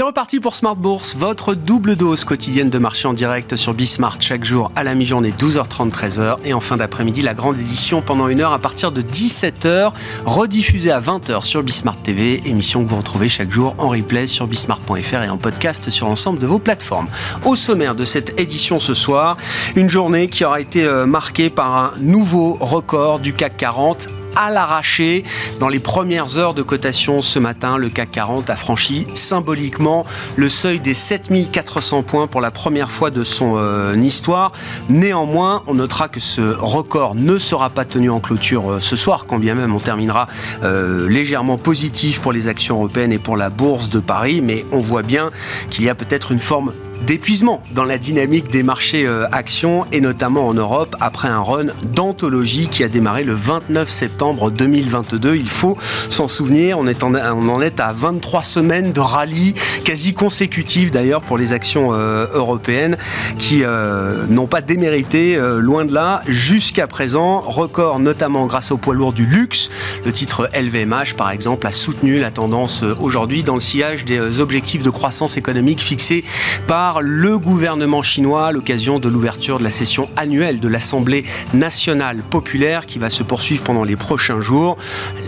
C'est reparti pour Smart Bourse, votre double dose quotidienne de marché en direct sur Bismart chaque jour à la mi-journée 12h30 13h et en fin d'après-midi la grande édition pendant une heure à partir de 17h rediffusée à 20h sur Bismart TV, émission que vous retrouvez chaque jour en replay sur bismart.fr et en podcast sur l'ensemble de vos plateformes. Au sommaire de cette édition ce soir, une journée qui aura été euh, marquée par un nouveau record du CAC 40 à l'arraché. Dans les premières heures de cotation ce matin, le CAC 40 a franchi symboliquement le seuil des 7400 points pour la première fois de son euh, histoire. Néanmoins, on notera que ce record ne sera pas tenu en clôture euh, ce soir, quand bien même on terminera euh, légèrement positif pour les actions européennes et pour la bourse de Paris, mais on voit bien qu'il y a peut-être une forme d'épuisement dans la dynamique des marchés euh, actions et notamment en Europe après un run d'anthologie qui a démarré le 29 septembre 2022. Il faut s'en souvenir, on, en, est à 23 semaines de rallye quasi consécutif d'ailleurs pour les actions euh, européennes qui euh, n'ont pas démérité, loin de là, jusqu'à présent. Record notamment grâce au poids lourd du luxe. Le titre LVMH par exemple a soutenu la tendance aujourd'hui dans le sillage des objectifs de croissance économique fixés par le gouvernement chinois à l'occasion de l'ouverture de la session annuelle de l'Assemblée nationale populaire qui va se poursuivre pendant les prochains jours.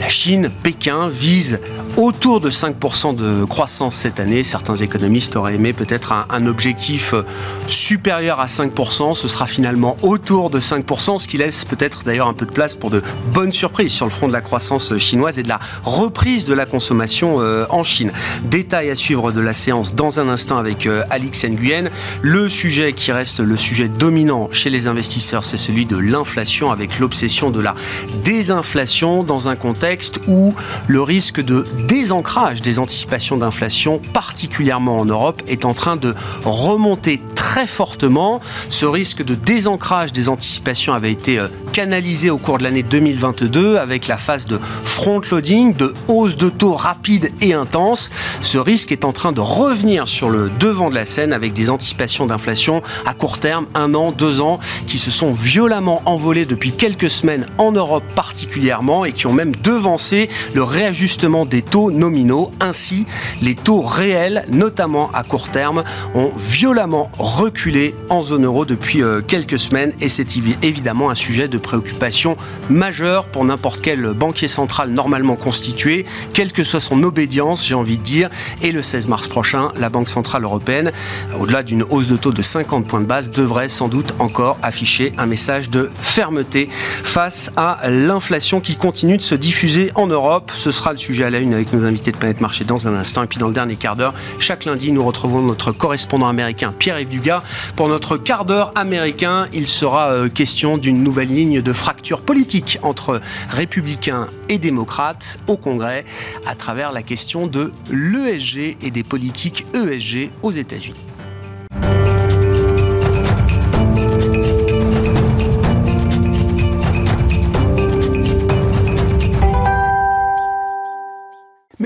La Chine, Pékin, vise autour de 5% de croissance cette année. Certains économistes auraient aimé peut-être un, objectif supérieur à 5%. Ce sera finalement autour de 5%, ce qui laisse peut-être d'ailleurs un peu de place pour de bonnes surprises sur le front de la croissance chinoise et de la reprise de la consommation euh, en Chine. Détail à suivre de la séance dans un instant avec euh, Alix Le sujet qui reste le sujet dominant chez les investisseurs, c'est celui de l'inflation avec l'obsession de la désinflation dans un contexte où le risque de désancrage des anticipations d'inflation, particulièrement en Europe, est en train de remonter très fortement. Ce risque de désancrage des anticipations avait été euh, canalisé au cours de l'année 2022 avec la phase de front-loading, de hausse de taux rapide et intense. Ce risque est en train de revenir sur le devant de la scène avec des anticipations d'inflation à court terme, un an, deux ans, qui se sont violemment envolées depuis quelques semaines en Europe particulièrement et qui ont même devancé le réajustement des taux nominaux. Ainsi, les taux réels, notamment à court terme, ont violemment reculé en zone euro depuis euh, quelques semaines et c'est évidemment un sujet de préoccupation majeure pour n'importe quel banquier central normalement constitué, quelle que soit son obédience, j'ai envie de dire. Et le 16 mars prochain, la Banque Centrale Européenne, au-delà d'une hausse de taux de 50 points de base, devrait sans doute encore afficher un message de fermeté face à l'inflation qui continue de se diffuser en Europe. Ce sera le sujet à la une avec nos invités de Planète Marché dans un instant. Et puis dans le dernier quart d'heure, chaque lundi, nous retrouvons notre correspondant américain Pierre-Yves Pour notre quart d'heure américain. Il sera euh, question d'une nouvelle ligne de fracture politique entre républicains et démocrates au Congrès à travers la question de l'ESG et des politiques ESG aux États-Unis.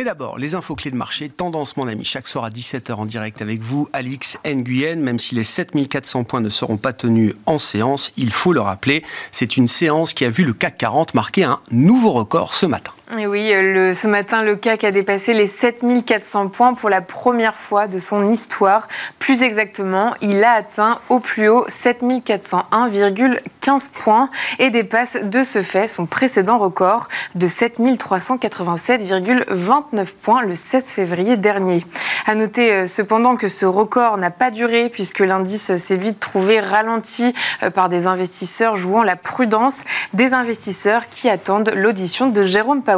D'abord, les infos clés de marché, tendance mon ami, chaque soir à 17h en direct avec vous, Alix Nguyen, même si les 7400 points ne seront pas tenus en séance, il faut le rappeler, c'est une séance qui a vu le CAC 40 marquer un nouveau record ce matin. Oui, le, ce matin, le CAC a dépassé les 7400 points pour la première fois de son histoire. Plus exactement, il a atteint au plus haut 7401,15 points et dépasse de ce fait son précédent record de 7387,29 points le 16 février dernier. À noter euh, cependant que ce record n'a pas duré puisque l'indice s'est vite trouvé ralenti euh, par des investisseurs jouant la prudence, des investisseurs qui attendent l'audition de Jérôme Powell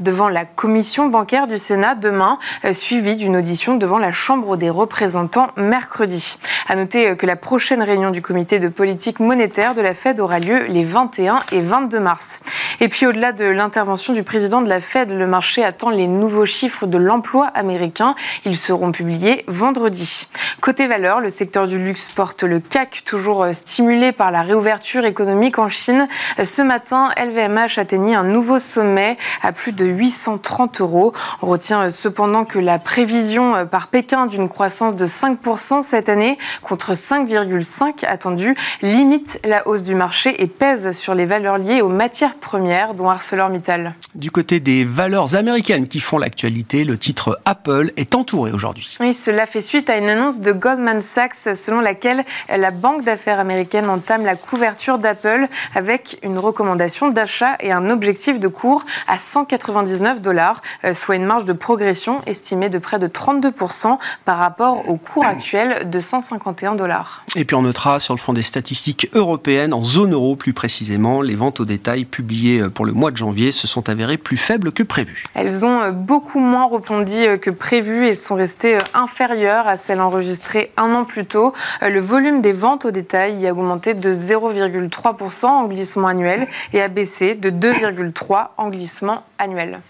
devant la commission bancaire du Sénat demain, euh, suivie d'une audition devant la Chambre des représentants mercredi. À noter euh, que la prochaine réunion du comité de politique monétaire de la Fed aura lieu les 21 et 22 mars. Et puis au-delà de l'intervention du président de la Fed, le marché attend les nouveaux chiffres de l'emploi américain. Ils seront publiés vendredi. Côté valeur, le secteur du luxe porte le CAC, toujours euh, stimulé par la réouverture économique en Chine. Ce matin, LVMH atteignit un nouveau sommet à plus de 830 euros. On retient euh, cependant que la prévision euh, par Pékin d'une croissance de 5% cette année contre 5,5 attendue limite la hausse du marché et pèse sur les valeurs liées aux matières premières premières, dont ArcelorMittal. Du côté des valeurs américaines qui font l'actualité, le titre Apple est entouré aujourd'hui. Oui, cela fait suite à une annonce de Goldman Sachs selon laquelle la banque d'affaires américaine entame la couverture d'Apple avec une recommandation d'achat et un objectif de cours à 199 dollars, euh, soit une marge de progression estimée de près de 32% par rapport au cours actuel de 151 dollars. Et puis on notera sur le fond des statistiques européennes, en zone euro plus précisément, les ventes au détail publiées euh, pour le mois de janvier se sont avérées plus faibles que prévu. Elles ont euh, beaucoup moins rebondi que prévu et sont restées inférieures à celles enregistrées un an plus tôt. Le volume des ventes au détail y a augmenté de 0,3% en glissement annuel et a baissé de 2,3% en glissement annuel.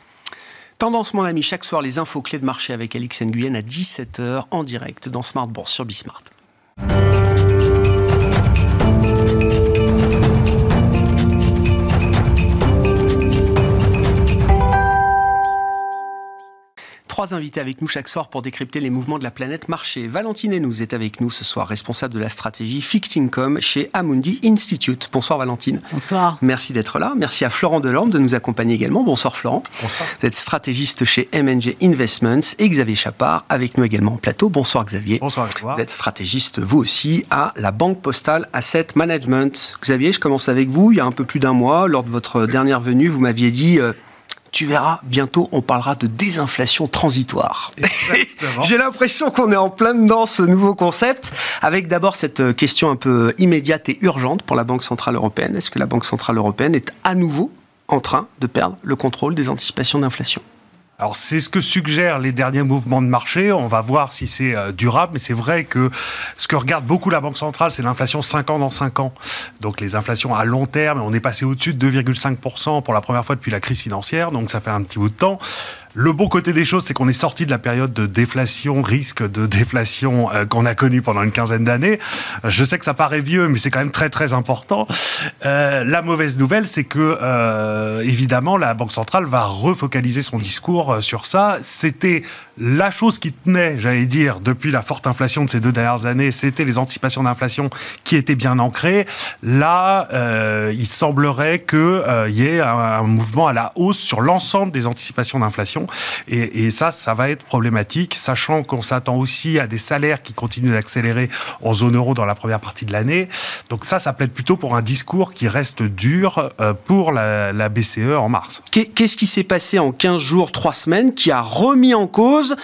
Tendance, mon ami, chaque soir, les infos clés de marché avec Alix Nguyen à 17h en direct dans Smart Bourse sur Bismart. Trois invités avec nous chaque soir pour décrypter les mouvements de la planète marché. Valentine nous est avec nous ce soir, responsable de la stratégie Fixed Income chez Amundi Institute. Bonsoir Valentine. Bonsoir. Merci d'être là. Merci à Florent Delorme de nous accompagner également. Bonsoir Florent. Bonsoir. Vous êtes stratégiste chez MNG Investments et Xavier Chapard avec nous également en plateau. Bonsoir Xavier. Bonsoir. Vous êtes stratégiste vous aussi à la Banque Postale Asset Management. Xavier, je commence avec vous. Il y a un peu plus d'un mois, lors de votre dernière venue, vous m'aviez dit... Euh, tu verras, bientôt on parlera de désinflation transitoire. J'ai l'impression qu'on est en plein dedans ce nouveau concept, avec d'abord cette euh, question un peu immédiate et urgente pour la Banque Centrale Européenne. Est-ce que la Banque Centrale Européenne est à nouveau en train de perdre le contrôle des anticipations d'inflation? Alors c'est ce que suggèrent les derniers mouvements de marché. On va voir si c'est euh, durable, mais c'est vrai que ce que regarde beaucoup la Banque centrale, c'est l'inflation 5 ans dans 5 ans. Donc les inflations à long terme, on est passé au-dessus de 2,5% pour la première fois depuis la crise financière, donc ça fait un petit bout de temps. Le bon côté des choses, c'est qu'on est sorti de la période de déflation, risque de déflation euh, qu'on a connu pendant une quinzaine d'années. Je sais que ça paraît vieux, mais c'est quand même très très important. Euh, la mauvaise nouvelle, c'est que euh, évidemment la Banque centrale va refocaliser son discours sur ça. C'était la chose qui tenait, j'allais dire, depuis la forte inflation de ces deux dernières années, c'était les anticipations d'inflation qui étaient bien ancrées. Là, il semblerait qu'il y ait un, mouvement à la hausse sur l'ensemble des anticipations d'inflation. Et, ça, ça va être problématique, sachant qu'on s'attend aussi à des salaires qui continuent d'accélérer en zone euro dans la première partie de l'année. Donc ça, ça plaide plutôt pour un discours qui reste dur euh, pour la, la BCE en mars. Qu'est-ce qui s'est passé en 15 jours, 3 semaines, qui a remis en cause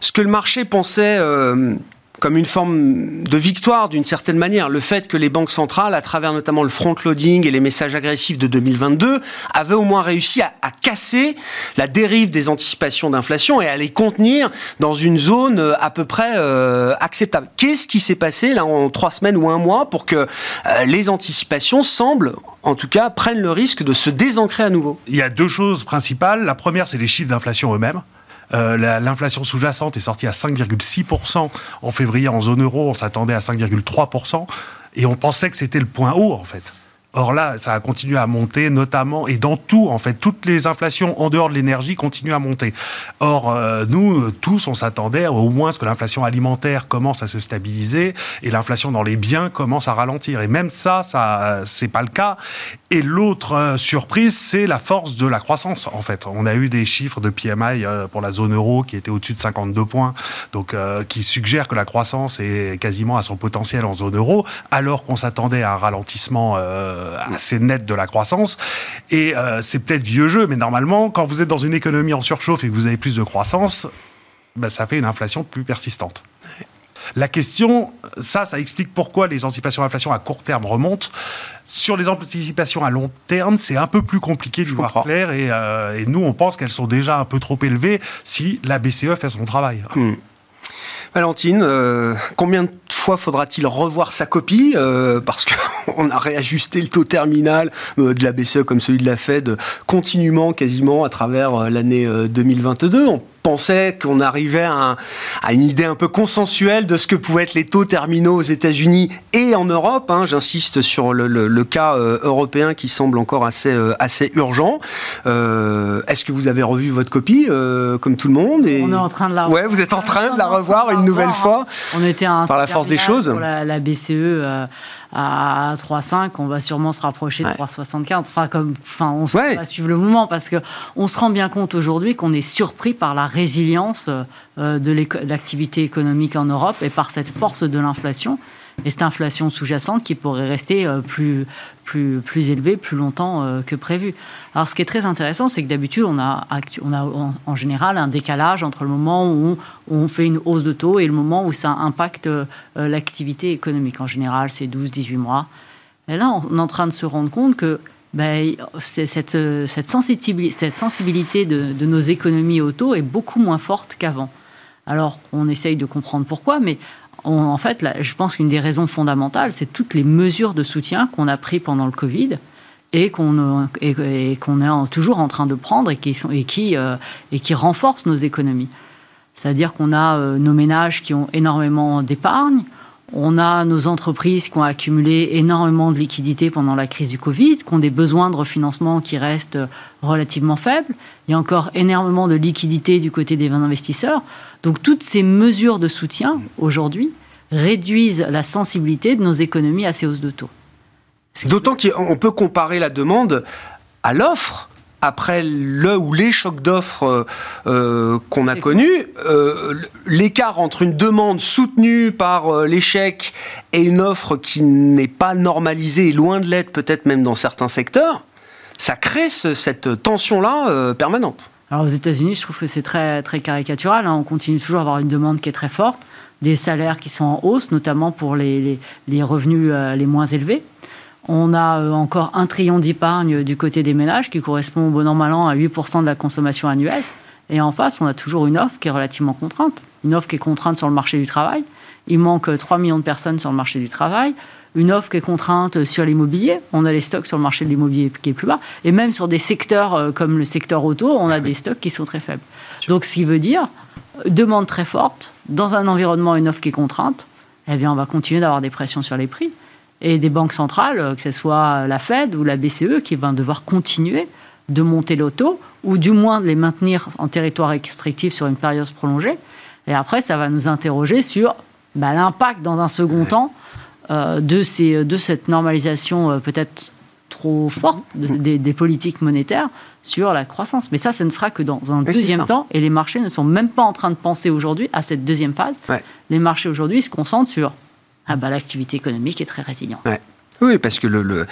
ce que le marché pensait euh, comme une forme de victoire d'une certaine manière. Le fait que les banques centrales, à travers notamment le front-loading et les messages agressifs de 2022, avaient au moins réussi à, casser la dérive des anticipations d'inflation et à les contenir dans une zone euh, à peu près euh, acceptable. Qu'est-ce qui s'est passé là en trois semaines ou un mois pour que euh, les anticipations semblent en tout cas, prennent le risque de se désancrer à nouveau? Il y a deux choses principales. La première, c'est les chiffres d'inflation eux-mêmes. Euh, L'inflation sous-jacente est sortie à 5,6% en février en zone euro. On s'attendait à 5,3%. Et on pensait que c'était le point haut, en fait. Or là, ça a continué à monter, notamment, et dans tout, en fait, toutes les inflations en dehors de l'énergie continuent à monter. Or, euh, nous, tous, on s'attendait au moins à ce que l'inflation alimentaire commence à se stabiliser et l'inflation dans les biens commence à ralentir. Et même ça, ça c'est pas le cas. Et l'autre euh, surprise, c'est la force de la croissance, en fait. On a eu des chiffres de PMI euh, pour la zone euro qui étaient au-dessus de 52 points, donc qui suggèrent que la croissance est quasiment à son potentiel en zone euro, alors qu'on s'attendait à un ralentissement assez net de la croissance. Et euh, c'est peut-être vieux jeu, mais normalement, quand vous êtes dans une économie en surchauffe et que vous avez plus de croissance, ben, ça fait une inflation plus persistante. La question, ça, ça explique pourquoi les anticipations d'inflation à court terme remontent. Sur les anticipations à long terme, c'est un peu plus compliqué de voir clair et, euh, et, nous, on pense qu'elles sont déjà un peu trop élevées si la BCE fait son travail. Hmm. Valentine, euh, combien de fois faudra-t-il revoir sa copie euh, Parce qu'on a réajusté le taux terminal euh, de la BCE comme celui de la Fed continuellement, quasiment à travers l'année 2022. On pensait qu'on arrivait à, un, à, une idée un peu consensuelle de ce que pouvaient être les taux terminaux aux États-Unis et en Europe. Hein, J'insiste sur le, le, le cas euh, européen qui semble encore assez, euh, assez urgent. Euh, Est-ce que vous avez revu votre copie comme tout le monde et... On est en train de la revoir. Ouais, vous êtes en train de la revoir une nouvelle fois On était un par la force des choses. Pour la, la BCE à 3,5, on va sûrement se rapprocher de 3,75. Enfin, comme, enfin, on va suivre le mouvement parce que on se rend bien compte aujourd'hui qu'on est surpris par la résilience de l'activité économique en Europe et par cette force de l'inflation et cette inflation sous-jacente qui pourrait rester euh, plus, plus, plus élevée plus longtemps euh, que prévu. Alors ce qui est très intéressant, c'est que d'habitude, on a, en, général un décalage entre le moment où on, fait une hausse de taux et le moment où ça impacte euh, l'activité économique. En général, c'est 12-18 mois. Et là, on est en train de se rendre compte que ben, cette, sensibilité, de, nos économies au taux est beaucoup moins forte qu'avant. Alors, on essaye de comprendre pourquoi, mais en fait, je pense qu'une des raisons fondamentales, c'est toutes les mesures de soutien qu'on a prises pendant le Covid et qu'on est toujours en train de prendre euh, et qui renforcent nos économies. C'est-à-dire qu'on a euh, nos ménages qui ont énormément d'épargne, on a nos entreprises qui ont accumulé énormément de liquidités pendant la crise du Covid, qui ont des besoins de refinancement qui restent relativement faibles. Il y a encore énormément de liquidités du côté des investisseurs. Donc toutes ces mesures de soutien, aujourd'hui, réduisent la sensibilité de nos économies à ces hausses de taux. D'autant qu'on peut comparer la demande à l'offre après le ou les chocs d'offres euh, euh, qu'on a connus, euh, l'écart entre une demande soutenue par l'échec et une offre qui n'est pas normalisée, et loin de l'être peut-être même dans certains secteurs, ça crée cette tension-là permanente. Alors aux États-Unis, je trouve que c'est très, très caricatural. Hein. On continue toujours à avoir une demande qui est très forte, des salaires qui sont en hausse, notamment pour les, les revenus les moins élevés. On a euh, encore un trillion d'épargne du côté des ménages qui correspond au bon an à 8% de la consommation annuelle. Et en face, on a toujours une offre qui est relativement contrainte. Une offre qui est contrainte sur le marché du travail. Il manque 3 millions de personnes sur le marché du travail. Une offre qui est contrainte sur l'immobilier. On a les stocks sur le marché de l'immobilier qui est plus bas. Et même sur des secteurs euh, comme le secteur auto, on a des stocks qui sont très faibles. Donc, ce qui veut dire demande très forte dans un environnement, une offre qui est contrainte. Eh bien, on va continuer d'avoir des pressions sur les prix et des banques centrales, euh, que ce soit la Fed ou la BCE, qui vont devoir continuer de monter l'auto, ou du moins de les maintenir en territoire restrictif sur une période prolongée. Et après, ça va nous interroger sur bah, l'impact, dans un second temps, euh, de, ces, de cette normalisation euh, peut-être trop forte des, politiques monétaires sur la croissance. Mais ça, ce ne sera que dans un deuxième temps, et les marchés ne sont même pas en train de penser aujourd'hui à cette deuxième phase. Les marchés aujourd'hui se concentrent sur ah bah, l'activité économique est très résiliente. Oui, parce que le, le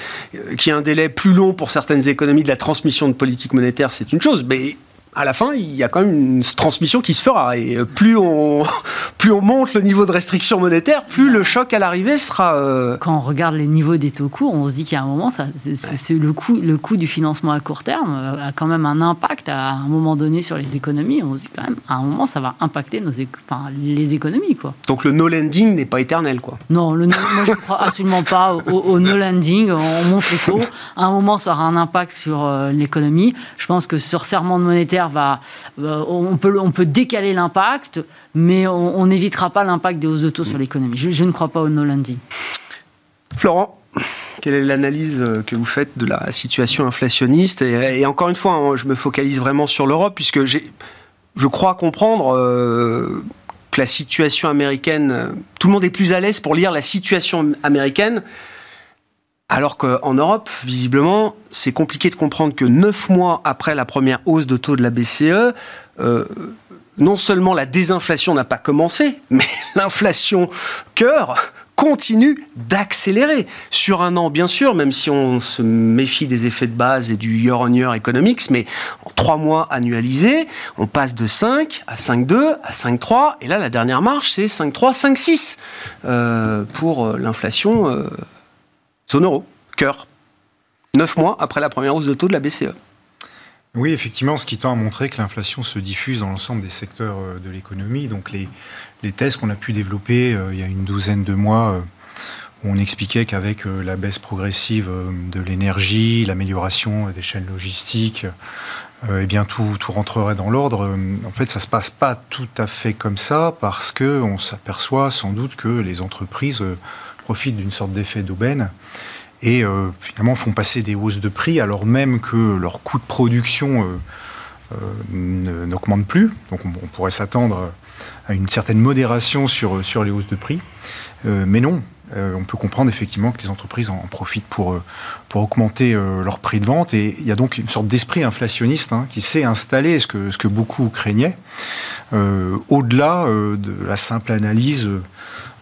qu'il y ait un délai plus long pour certaines économies de la transmission de politique monétaire, c'est une chose. Mais à la fin, il y a quand même une transmission qui se fera. Et euh, plus on, plus on monte le niveau de restriction monétaire, plus le choc à l'arrivée sera. Euh, quand on regarde les niveaux des taux courts, on se dit qu'il y a un moment, ça, c'est, le, coût, le coût du financement à court terme euh, a quand même un impact à un moment donné sur les économies. On se dit quand même, à un moment, ça va impacter nos enfin, les économies. Quoi. Donc le no lending n'est pas éternel, quoi. Non, le moi je ne crois absolument pas au, no lending. On monte les taux. À un moment, ça aura un impact sur l'économie. Je pense que sur serment monétaire, euh, on, peut, on peut décaler l'impact, mais on n'évitera pas l'impact des hausses de taux sur l'économie. Je, ne crois pas au no landing. Florent quelle est l'analyse euh, que vous faites de la situation inflationniste? Et, encore une fois, hein, je me focalise vraiment sur l'Europe, puisque je crois comprendre euh, que la situation américaine, tout le monde est plus à l'aise pour lire la situation américaine alors qu'en Europe, visiblement, c'est compliqué de comprendre que neuf mois après la première hausse de taux de la BCE, euh, non seulement la désinflation n'a pas commencé, mais l'inflation cœur continue d'accélérer. Sur un an, bien sûr, même si on se méfie des effets de base et du year-on-year economics, mais en trois mois annualisés, on passe de 5 à 5,2 à 5,3, et là, la dernière marche, c'est 5,3, 5,6 euh, pour euh, l'inflation. Zone euro, cœur. Neuf mois après la première hausse de taux de la BCE. Oui, effectivement, ce qui tend à montrer que l'inflation se diffuse dans l'ensemble des secteurs euh, de l'économie. Donc les, les tests qu'on a pu développer euh, il y a une douzaine de mois, euh, où on expliquait qu'avec la baisse progressive de l'énergie, l'amélioration des chaînes logistiques, eh bien tout, tout rentrerait dans l'ordre. En fait, ça se passe pas tout à fait comme ça parce que on s'aperçoit sans doute que les entreprises profitent d'une sorte d'effet d'aubaine et euh, finalement font passer des hausses de prix alors même que leur coût de production euh, euh, n'augmente plus. Donc on, pourrait s'attendre à une certaine modération sur, sur les hausses de prix. mais non, on peut comprendre effectivement que les entreprises en, profitent pour, pour augmenter leur prix de vente. Et il y a donc une sorte d'esprit inflationniste hein, qui s'est installé, ce que, beaucoup craignaient, au-delà de la simple analyse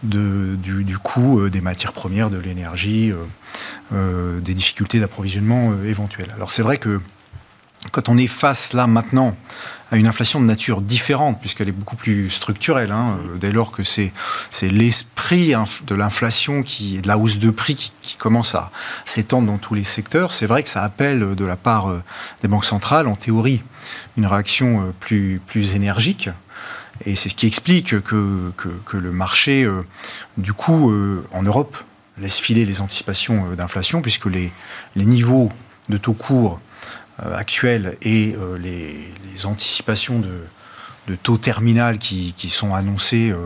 de, du, coût des matières premières, de l'énergie, des difficultés d'approvisionnement éventuelles. Alors c'est vrai que quand on est face là maintenant à une inflation de nature différente, puisqu'elle est beaucoup plus structurelle, hein, euh, dès lors que c'est l'esprit de l'inflation, qui de la hausse de prix qui, commence à s'étendre dans tous les secteurs, c'est vrai que ça appelle de la part euh, des banques centrales, en théorie, une réaction euh, plus, énergique. Et c'est ce qui explique que, que, le marché, du coup, en Europe, laisse filer les anticipations d'inflation, puisque les, les niveaux de taux courts euh, actuelles et euh, les, anticipations de, taux terminal qui, sont annoncés euh,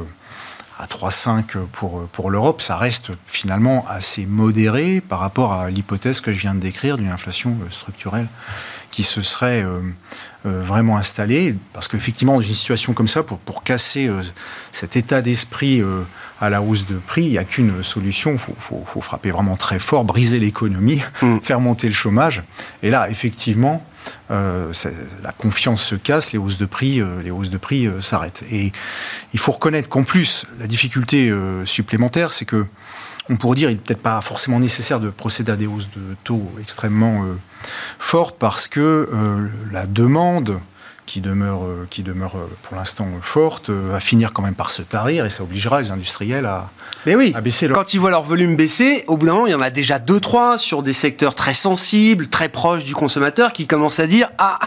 à 3,5 pour, pour l'Europe, ça reste finalement assez modéré par rapport à l'hypothèse que je viens de décrire d'une inflation structurelle qui se serait vraiment installée. Parce qu'effectivement, dans une situation comme ça, pour, pour casser cet état d'esprit à la hausse de prix, il n'y a qu'une solution, il faut, frapper vraiment très fort, briser l'économie, mm. faire monter le chômage. Et là, effectivement, euh, la confiance se casse, les hausses de prix, euh, les hausses de prix euh, s'arrêtent. Et il faut reconnaître qu'en plus, la difficulté supplémentaire, c'est que on pourrait dire, il n'est peut-être pas forcément nécessaire de procéder à des hausses de taux extrêmement fortes parce que la demande qui demeure, euh, qui demeure euh, pour l'instant forte, euh, va finir quand même par se tarir et ça obligera les industriels à, Mais oui, baisser leur... Quand ils voient leur volume baisser, au bout d'un moment, il y en a déjà deux, trois sur des secteurs très sensibles, très proches du consommateur qui commencent à dire Ah,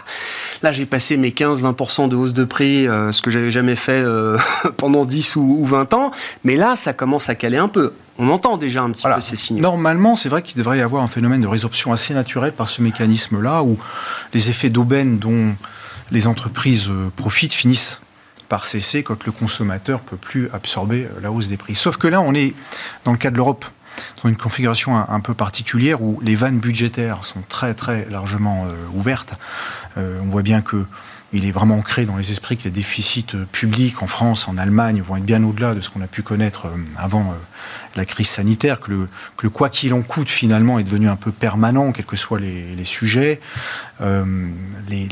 là j'ai passé mes 15-20% de hausse de prix, ce que j'avais jamais fait pendant 10 ou, 20 ans, mais là ça commence à caler un peu. On entend déjà un petit peu ces signaux. Normalement, c'est vrai qu'il devrait y avoir un phénomène de résorption assez naturel par ce mécanisme-là, où les effets d'aubaine dont les entreprises euh, profitent, finissent par cesser quand le consommateur peut plus absorber euh, la hausse des prix. Sauf que là, on est, dans le cas de l'Europe, dans une configuration un, peu particulière où les vannes budgétaires sont très très largement euh, ouvertes. on voit bien que il est vraiment ancré dans les esprits que les déficits publics en France, en Allemagne, vont être bien au-delà de ce qu'on a pu connaître avant la crise sanitaire, que le, quoi qu'il en coûte finalement est devenu un peu permanent, quels que soient les, sujets. les,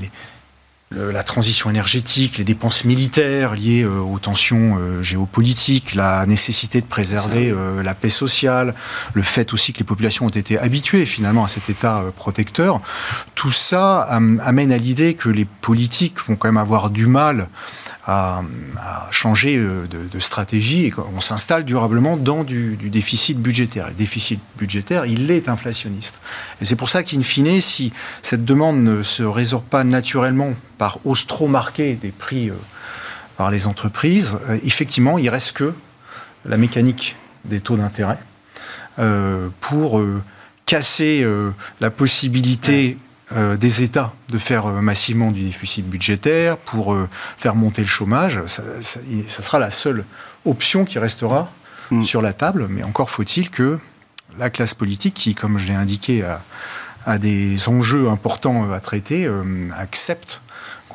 la transition énergétique, les dépenses militaires liées euh, aux tensions euh, géopolitiques, la nécessité de préserver euh, la paix sociale, le fait aussi que les populations ont été habituées finalement à cet état protecteur, tout ça amène à l'idée que les politiques vont quand même avoir du mal à, changer de, stratégie et qu'on s'installe durablement dans du, du, déficit budgétaire. Le déficit budgétaire, il est inflationniste. Et c'est pour ça qu'in fine, si cette demande ne se résorbe pas naturellement par hausse trop marquée des prix euh, par les entreprises, euh, effectivement, il reste que la mécanique des taux d'intérêt euh, pour casser la possibilité des États de faire massivement du déficit budgétaire, pour faire monter le chômage. Ça, sera la seule option qui restera mm. sur la table, mais encore faut-il que la classe politique, qui, comme je l'ai indiqué, a, des enjeux importants à traiter, accepte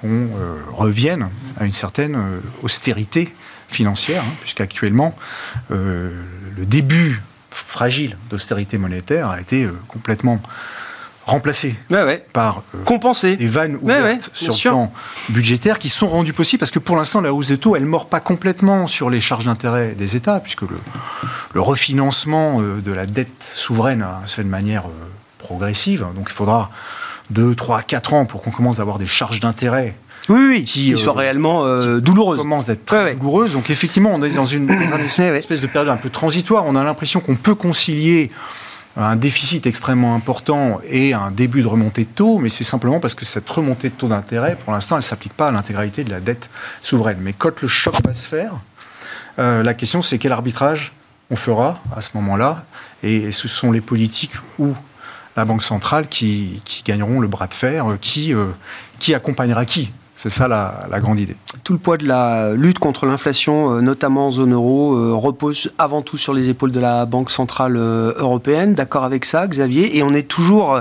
qu'on euh, revienne à une certaine euh, austérité financière, hein, puisqu'actuellement, euh, le début fragile d'austérité monétaire a été complètement remplacé par compensé. des vannes ouvertes sur le plan budgétaire qui sont rendues possibles parce que pour l'instant la hausse des taux elle ne mord pas complètement sur les charges d'intérêt des États puisque le, le refinancement de la dette souveraine se fait de manière progressive. Donc il faudra 2, 3, 4 ans pour qu'on commence à avoir des charges d'intérêt oui, oui, qui, euh, soient réellement euh, douloureuses. commence d'être très douloureuse. Donc effectivement, on est dans une, espèce de période un peu transitoire. On a l'impression qu'on peut concilier un déficit extrêmement important et un début de remontée de taux, mais c'est simplement parce que cette remontée de taux d'intérêt, pour l'instant, elle ne s'applique pas à l'intégralité de la dette souveraine. Mais quand le choc va se faire, euh, la question c'est quel arbitrage on fera à ce moment-là, et ce sont les politiques ou la Banque centrale qui, gagneront le bras de fer, euh, qui, euh, qui accompagnera qui? C'est ça la, grande idée. Tout le poids de la lutte contre l'inflation, euh, notamment en zone euro, euh, repose avant tout sur les épaules de la Banque centrale euh, européenne. D'accord avec ça, Xavier? Et on est toujours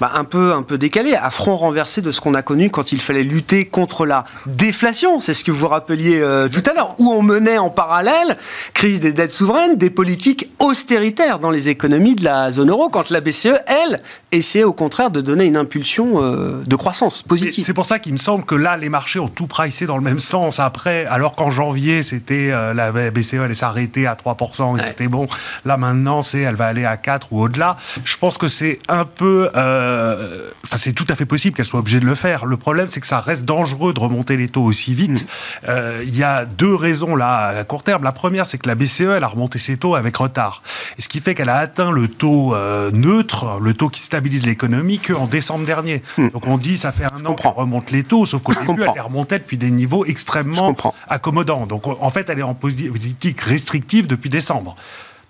bah, un peu un peu décalé, à front renversé de ce qu'on a connu quand il fallait lutter contre la déflation. C'est ce que vous rappeliez tout à l'heure, où on menait en parallèle crise des dettes souveraines, des politiques austéritaires dans les économies de la zone euro, quand la BCE, elle, essayait au contraire de donner une impulsion de croissance positive. C'est pour ça qu'il me semble que là les marchés ont tout pricé dans le même sens. Après, alors qu'en janvier, c'était euh, la BCE allait s'arrêter à 3%, et c'était bon. Là, maintenant, c'est elle va aller à 4 ou au-delà. Je pense que c'est un peu. Euh, enfin, c'est tout à fait possible qu'elle soit obligée de le faire. Le problème, c'est que ça reste dangereux de remonter les taux aussi vite. Mm. Euh, il y a deux raisons là à court terme. La première, c'est que la BCE, elle a remonté ses taux avec retard. Et ce qui fait qu'elle a atteint le taux neutre, le taux qui stabilise l'économie, qu'en décembre dernier. Mm. Donc on dit, ça fait un an qu'on remonte les taux, sauf qu'au elle remontait depuis des niveaux extrêmement accommodants. Donc en fait, elle est en politique restrictive depuis décembre.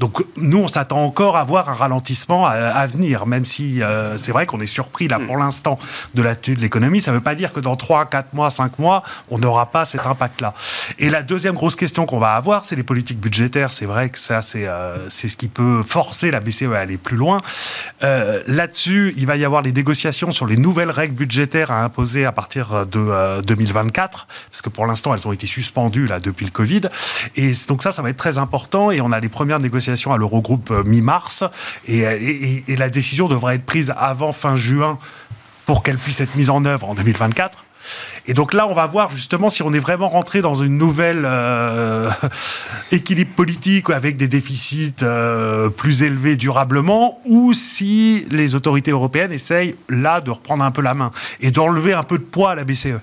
Donc nous, on s'attend encore à voir un ralentissement à, venir, même si euh, c'est vrai qu'on est surpris là pour l'instant de l'attitude de l'économie. Ça ne veut pas dire que dans 3, 4 mois, 5 mois, on n'aura pas cet impact-là. Et la deuxième grosse question qu'on va avoir, c'est les politiques budgétaires. C'est vrai que ça, c'est euh, c'est ce qui peut forcer la BCE à aller plus loin. Euh, là-dessus, il va y avoir les négociations sur les nouvelles règles budgétaires à imposer à partir de 2024, parce que pour l'instant, elles ont été suspendues là depuis le Covid. Et donc ça, ça va être très important. Et on a les premières négociations à l'Eurogroupe euh, mi-mars et, la décision devrait être prise avant fin juin pour qu'elle puisse être mise en œuvre en 2024. Et donc là, on va voir justement si on est vraiment rentré dans une nouvelle euh, équilibre politique avec des déficits euh, plus élevés durablement, ou si les autorités européennes essayent là de reprendre un peu la main et d'enlever un peu de poids à la BCE.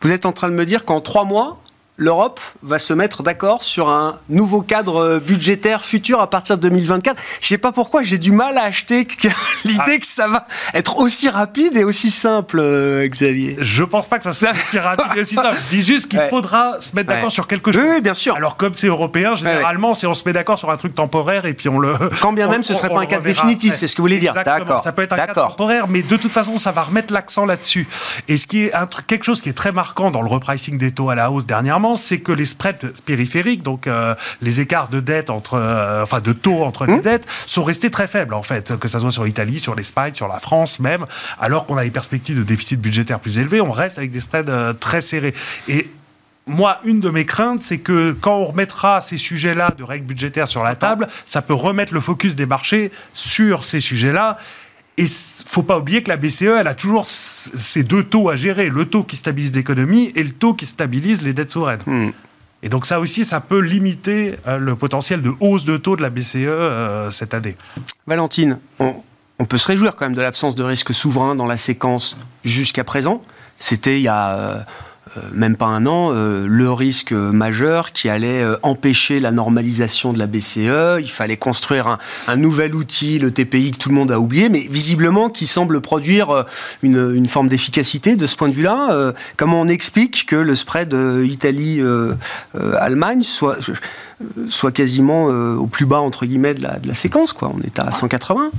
Vous êtes en train de me dire qu'en trois mois, l'Europe va se mettre d'accord sur un nouveau cadre budgétaire futur à partir de 2024. Je ne sais pas pourquoi, j'ai du mal à acheter l'idée ah. que ça va être aussi rapide et aussi simple, euh, Xavier. Je pense pas que ça soit aussi rapide et aussi simple. Je dis juste qu'il faudra se mettre d'accord sur quelque chose. Oui, bien sûr. Alors comme c'est européen, généralement, c'est on se met d'accord sur un truc temporaire et puis on le. Quand bien même, ce serait pas un cadre définitif, c'est ce que vous voulez dire. D'accord. Ça peut être un cadre temporaire, mais de toute façon, ça va remettre l'accent là-dessus. Et ce qui est un truc, quelque chose qui est très marquant dans le repricing des taux à la hausse dernièrement c'est que les spreads périphériques, donc euh, les écarts de dette entre, euh, enfin de taux entre les mmh. dettes, sont restés très faibles en fait, que ce soit sur l'Italie, sur l'Espagne, sur la France même, alors qu'on a les perspectives de déficit budgétaire plus élevées, on reste avec des spreads euh, très serrés. Et moi, une de mes craintes, c'est que quand on remettra ces sujets-là de règles budgétaires sur la table, ça peut remettre le focus des marchés sur ces sujets-là et faut pas oublier que la BCE, elle a toujours ces deux taux à gérer, le taux qui stabilise l'économie et le taux qui stabilise les dettes souveraines. Hmm. Et donc ça aussi, ça peut limiter euh, le potentiel de hausse de taux de la BCE euh, cette année. Valentine, on, peut se réjouir quand même de l'absence de risque souverain dans la séquence jusqu'à présent. C'était il y a euh, euh, même pas un an, euh, le risque majeur qui allait euh, empêcher la normalisation de la BCE. Il fallait construire un, nouvel outil, le TPI, que tout le monde a oublié, mais visiblement qui semble produire une, forme d'efficacité de ce point de vue-là. comment on explique que le spread Italie-Allemagne soit, soit quasiment au plus bas, entre guillemets, de la, de la séquence quoi. On est à 180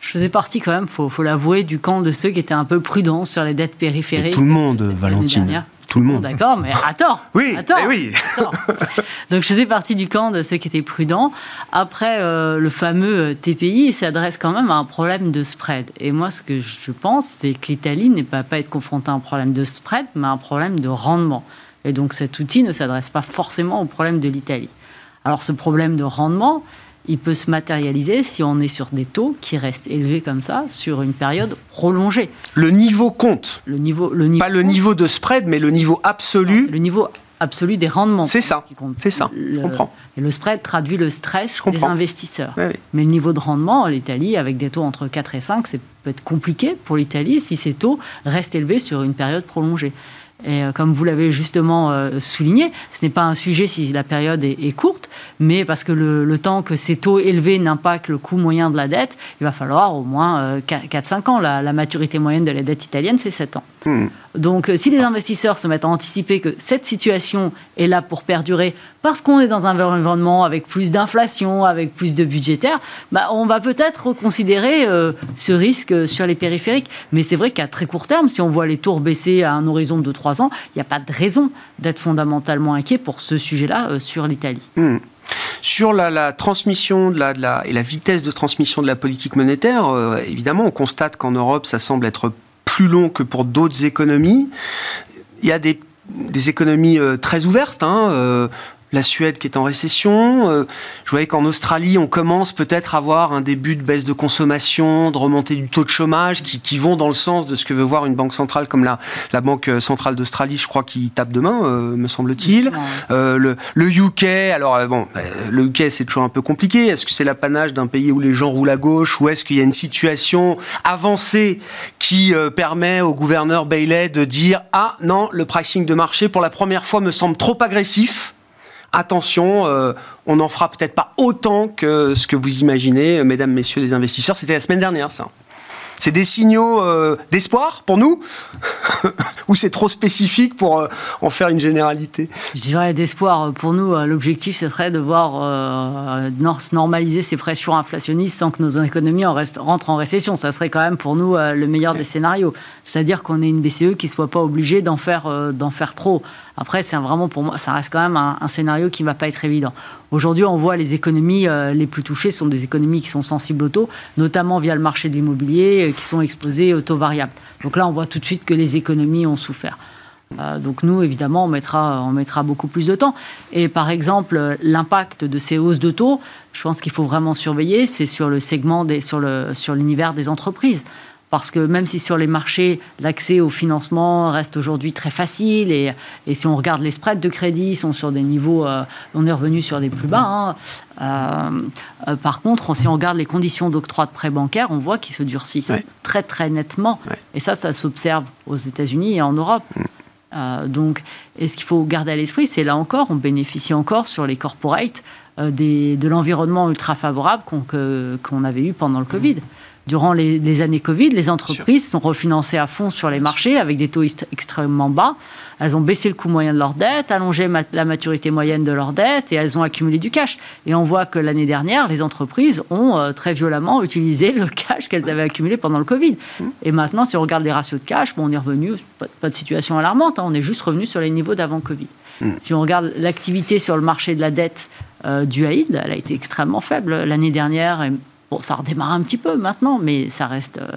je faisais partie quand même, faut, faut l'avouer, du camp de ceux qui étaient un peu prudents sur les dettes périphériques. tout le monde, Valentine tout le monde. D'accord, mais attends. oui, attends, oui. Donc je faisais partie du camp de ceux qui étaient prudents. Après, euh, le fameux euh, TPI s'adresse quand même à un problème de spread. Et moi, ce que je pense, c'est que l'Italie n'est pas, pas être confrontée à un problème de spread, mais à un problème de rendement. Et donc cet outil ne s'adresse pas forcément au problème de l'Italie. Alors ce problème de rendement, il peut se matérialiser si on est sur des taux qui restent élevés comme ça sur une période prolongée. Le niveau compte. Le niveau, le niveau pas le niveau de spread, mais le niveau absolu. le niveau absolu des rendements. C'est ça. C'est ça. Je comprends. Et le spread traduit le stress des investisseurs. Mais le niveau de rendement, l'Italie, avec des taux entre 4 et 5, c'est peut être compliqué pour l'Italie si ces taux restent élevés sur une période prolongée. Et euh, comme vous l'avez justement euh, souligné, ce n'est pas un sujet si la période est, courte, mais parce que le, temps que ces taux élevés n'impactent le coût moyen de la dette, il va falloir au moins 4-5 euh, ans. La, maturité moyenne de la dette italienne, c'est 7 ans. Hmm. Donc si les investisseurs se mettent à anticiper que cette situation est là pour perdurer parce qu'on est dans un environnement avec plus d'inflation, avec plus de budgétaire, bah, on va peut-être reconsidérer ce risque sur les périphériques. Mais c'est vrai qu'à très court terme, si on voit les tours baisser à un horizon de 3 il n'y a pas de raison d'être fondamentalement inquiet pour ce sujet-là sur l'Italie. Hmm. Sur la, transmission et la vitesse de transmission de la politique monétaire, évidemment, on constate qu'en Europe, ça semble être plus long que pour d'autres économies. Il y a des, économies très ouvertes. Hein, la Suède qui est en récession. Euh, je voyais qu'en Australie, on commence peut-être à voir un début de baisse de consommation, de remontée du taux de chômage, qui, vont dans le sens de ce que veut voir une banque centrale comme la, la Banque centrale d'Australie, je crois, qui tape demain, euh, me semble-t-il. Euh, le, le, UK, alors bon, le UK c'est toujours un peu compliqué. Est-ce que c'est l'apanage d'un pays où les gens roulent à gauche, ou est-ce qu'il y a une situation avancée qui permet au gouverneur Bailey de dire ah non, le pricing de marché pour la première fois me semble trop agressif attention, euh, on n'en fera peut-être pas autant que ce que vous imaginez, mesdames, messieurs les investisseurs. C'était la semaine dernière, ça. C'est des signaux euh, d'espoir pour nous Ou c'est trop spécifique pour euh, en faire une généralité? Je dirais d'espoir. Pour nous, l'objectif, ce serait de voir normaliser ces pressions inflationnistes sans que nos économies en rentrent en récession. Ça serait quand même pour nous le meilleur des scénarios. C'est-à-dire qu'on ait une BCE qui ne soit pas obligée d'en faire, d'en faire trop. Après, c'est vraiment pour moi, ça reste quand même un, scénario qui ne va pas être évident. Aujourd'hui, on voit les économies euh, les plus touchées sont des économies qui sont sensibles au taux, notamment via le marché de l'immobilier, euh, qui sont exposées au taux variable. Donc là, on voit tout de suite que les économies ont souffert. Euh, donc nous, évidemment, on mettra, on mettra beaucoup plus de temps. Et par exemple, l'impact de ces hausses de taux, je pense qu'il faut vraiment surveiller, c'est sur le segment, sur l'univers sur des entreprises parce que même si sur les marchés, l'accès au financement reste aujourd'hui très facile, et, si on regarde les spreads de crédit, ils sont sur des niveaux, euh, on est revenu sur des plus bas. Hein. Euh, euh, par contre, si on regarde les conditions d'octroi de prêts bancaires, on voit qu'ils se durcissent très très nettement. Et ça, ça s'observe aux États-Unis et en Europe. Mm. donc, et ce qu'il faut garder à l'esprit, c'est là encore, on bénéficie encore sur les corporates de l'environnement ultra favorable qu'on avait eu pendant le Covid durant les, années Covid, les entreprises sont refinancées à fond sur les marchés avec des taux extrêmement bas. Elles ont baissé le coût moyen de leur dette, allongé la maturité moyenne de leur dette et elles ont accumulé du cash. Et on voit que l'année dernière, les entreprises ont euh, très violemment utilisé le cash qu'elles avaient accumulé pendant le Covid. Mmh. Et maintenant, si on regarde les ratios de cash, bon, on est revenu, pas, de situation alarmante, hein, on est juste revenu sur les niveaux d'avant Covid. Mmh. Si on regarde l'activité sur le marché de la dette euh, du Haïd, elle a été extrêmement faible l'année dernière et Bon, ça redémarre un petit peu maintenant, mais ça reste. Euh,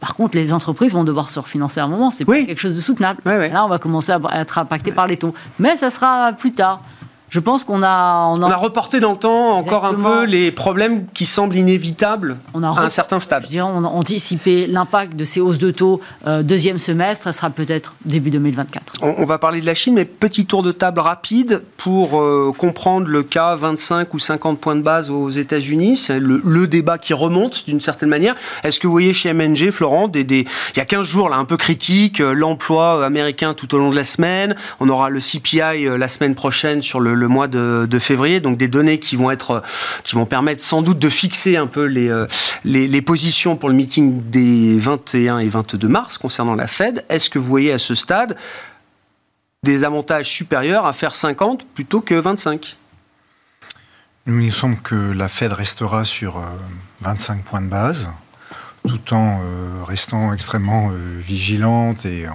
par contre, les entreprises vont devoir se refinancer à un moment. C'est pas quelque chose de soutenable. Là, on va commencer à être impacté par les taux. Mais ça sera plus tard je pense qu'on a, on a... reporté dans le temps encore un peu les problèmes qui semblent inévitables on a à un certain stade. Je dirais, on a anticipé l'impact de ces hausses de taux euh, deuxième semestre, ça sera peut-être début 2024. On, va parler de la Chine, mais petit tour de table rapide pour euh, comprendre le cas 25 ou 50 points de base aux États-Unis. C'est le, débat qui remonte d'une certaine manière. Est-ce que vous voyez chez MNG, Florent, des, des... il y a 15 jours là un peu critique, euh, l'emploi américain tout au long de la semaine. On aura le CPI la semaine prochaine sur le le mois de, février, donc des données qui vont être, qui vont permettre sans doute de fixer un peu les, euh, les, positions pour le meeting des 21 et 22 mars concernant la Fed. Est-ce que vous voyez à ce stade des avantages supérieurs à faire 50 plutôt que 25 il nous semble que la Fed restera sur 25 euh, points de base, tout en euh, restant extrêmement vigilante et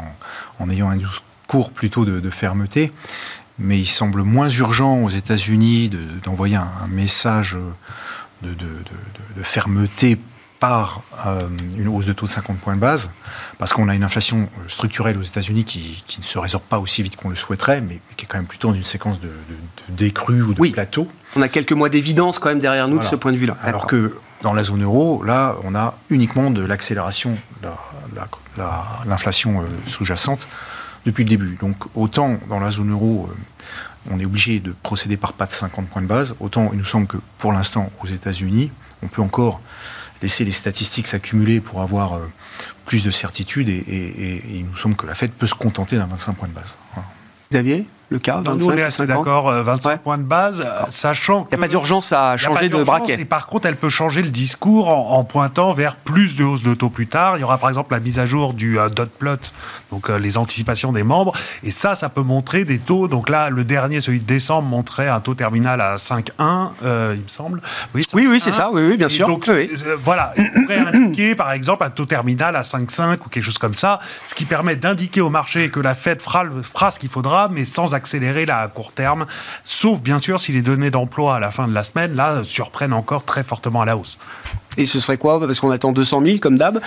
en, ayant un discours plutôt de fermeté mais il semble moins urgent aux États-Unis d'envoyer un, message de, fermeté par euh, une hausse de taux de 50 points de base, parce qu'on a une inflation structurelle aux États-Unis qui, ne se résorbe pas aussi vite qu'on le souhaiterait, mais qui est quand même plutôt dans une séquence de, décrue ou de oui. plateau. On a quelques mois d'évidence quand même derrière nous de ce point de vue-là. Alors que dans la zone euro, là, on a uniquement de l'accélération de l'inflation euh, sous-jacente depuis le début. Donc autant dans la zone euro, euh, on est obligé de procéder par pas de 50 points de base, autant il nous semble que pour l'instant aux États-Unis, on peut encore laisser les statistiques s'accumuler pour avoir euh, plus de certitude et, il nous semble que la Fed peut se contenter d'un 25 points de base. Xavier? Le cas Nous, on est assez d'accord, 25 points de base, sachant Il n'y a pas d'urgence à changer de braquet. Et par contre, elle peut changer le discours en, pointant vers plus de hausse de taux plus tard. Il y aura par exemple la mise à jour du dot plot, donc les anticipations des membres. Et ça, ça peut montrer des taux. Donc là, le dernier, celui de décembre, montrait un taux terminal à 5,1, il me semble. Oui, oui, c'est ça, oui, oui, bien sûr. Donc, voilà, on pourrait indiquer par exemple un taux terminal à 5,5 ou quelque chose comme ça, ce qui permet d'indiquer au marché que la Fed fera, fera ce qu'il faudra, mais sans accélérer là à court terme, sauf bien sûr si les données d'emploi à la fin de la semaine, là, surprennent encore très fortement à la hausse. Et ce serait quoi? Parce qu'on attend 200 000 comme d'hab.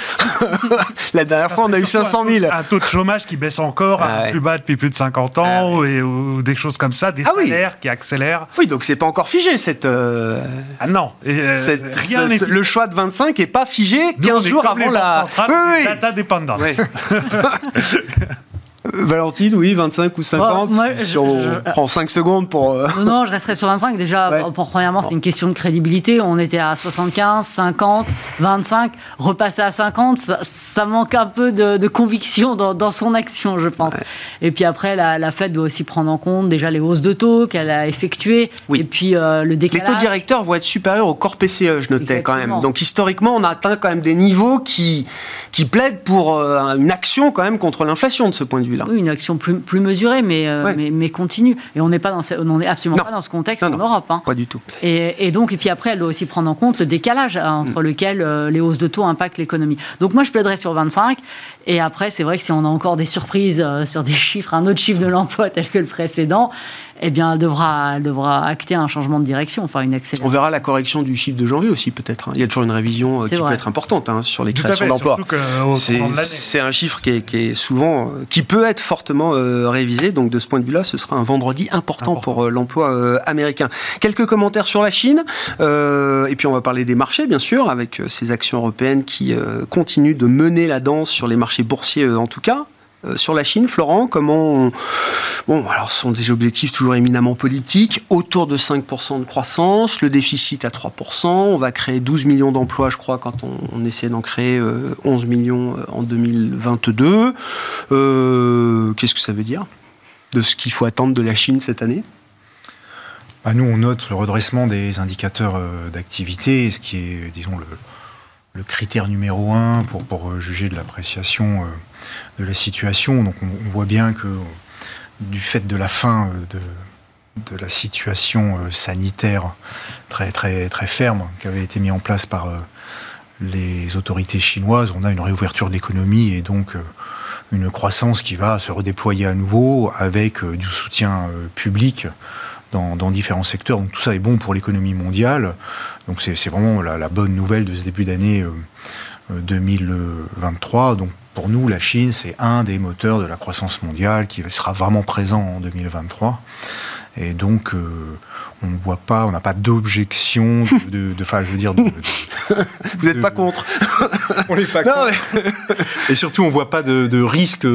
la dernière fois, on a eu 500 000. Un taux, de chômage qui baisse encore, ah plus bas depuis plus de 50 ans, ah et, ou des choses comme ça, des ah salaires qui accélèrent. Oui, donc c'est pas encore figé cette. Euh, ah non. Euh, rien le choix de 25 est pas figé 15 jours avant la. oui, oui. Data dépendant. Valentine, oui, 25 ou 50 si on prend 5 secondes pour... Euh, non, non, je resterai sur 25. Déjà, pour, premièrement, c'est une question de crédibilité. On était à 75, 50, 25. Repasser à 50, ça, manque un peu de, conviction dans, son action, je pense. Et puis après, la, la, Fed doit aussi prendre en compte déjà les hausses de taux qu'elle a effectuées. Et puis euh, le décalage. Les taux directeurs vont être supérieurs au corps PCE, je notais quand même. Donc historiquement, on a atteint quand même des niveaux qui, qui plaident pour euh, une action quand même contre l'inflation de ce point de Oui, une action plus, plus mesurée, mais, euh, mais, mais, continue. Et on n'est pas dans on absolument pas dans ce contexte en Europe. Hein. Pas du tout. Et, et, donc, et puis après, elle doit aussi prendre en compte le décalage hein, entre mm. lequel euh, les hausses de taux impactent l'économie. Donc moi, je plaiderais sur 25. Et après, c'est vrai que si on a encore des surprises euh, sur des chiffres, un autre chiffre de l'emploi tel que le précédent, eh bien, elle devra, elle devra acter un changement de direction, enfin une accélération. On verra la correction du chiffre de janvier aussi, peut-être. Hein. Il y a toujours une révision euh, qui peut être importante hein, sur les créations d'emplois. C'est un chiffre qui est, souvent, euh, qui peut être fortement euh, révisé. Donc, de ce point de vue-là, ce sera un vendredi important, pour l'emploi américain. Quelques commentaires sur la Chine. et puis, on va parler des marchés, bien sûr, avec ces actions européennes qui continuent de mener la danse sur les marchés boursiers, en tout cas. Euh, sur la Chine, Florent, comment on... Bon, alors ce sont des objectifs toujours éminemment politiques, autour de 5% de croissance, le déficit à 3%, on va créer 12 millions d'emplois, je crois, quand on, essaie d'en créer 11 euh, millions euh, en 2022. Qu'est-ce que ça veut dire de ce qu'il faut attendre de la Chine cette année? Bah, Nous, on note le redressement des indicateurs d'activité, ce qui est, disons, le, critère numéro un pour juger de l'appréciation de la situation. On, voit bien que du fait de la fin euh, de, la situation euh, sanitaire très, ferme qui avait été mise en place par euh, les autorités chinoises, on a une réouverture de l'économie et donc une croissance qui va se redéployer à nouveau avec du soutien public dans, différents secteurs. Donc tout ça est bon pour l'économie mondiale. Donc c'est vraiment la, bonne nouvelle de ce début d'année 2023. Donc pour nous, la Chine, c'est un des moteurs de la croissance mondiale qui sera vraiment présent en 2023. Et donc, euh, on ne voit pas, on n'a pas d'objection de, enfin, je veux dire, vous n'êtes pas contre. on n'est pas contre. Et surtout, on ne voit pas de, risque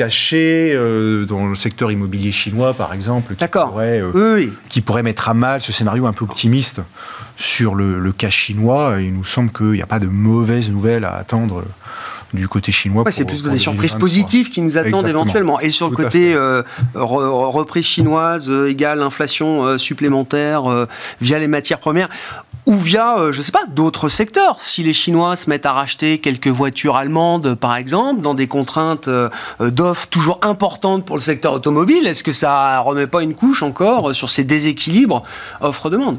euh, caché euh, dans le secteur immobilier chinois, par exemple, qui pourrait, qui pourrait mettre à mal ce scénario un peu optimiste sur le, le cas chinois. Il nous semble qu'il n'y a pas de mauvaises nouvelles à attendre du côté chinois. c'est plus des surprises positives qui nous attendent éventuellement. Et sur le côté euh, reprise chinoise euh, égale inflation euh, supplémentaire via les matières premières ou via, je ne sais pas, d'autres secteurs. Si les Chinois se mettent à racheter quelques voitures allemandes, par exemple, dans des contraintes d'offres toujours importantes pour le secteur automobile, est-ce que ça remet pas une couche encore sur ces déséquilibres offre-demande?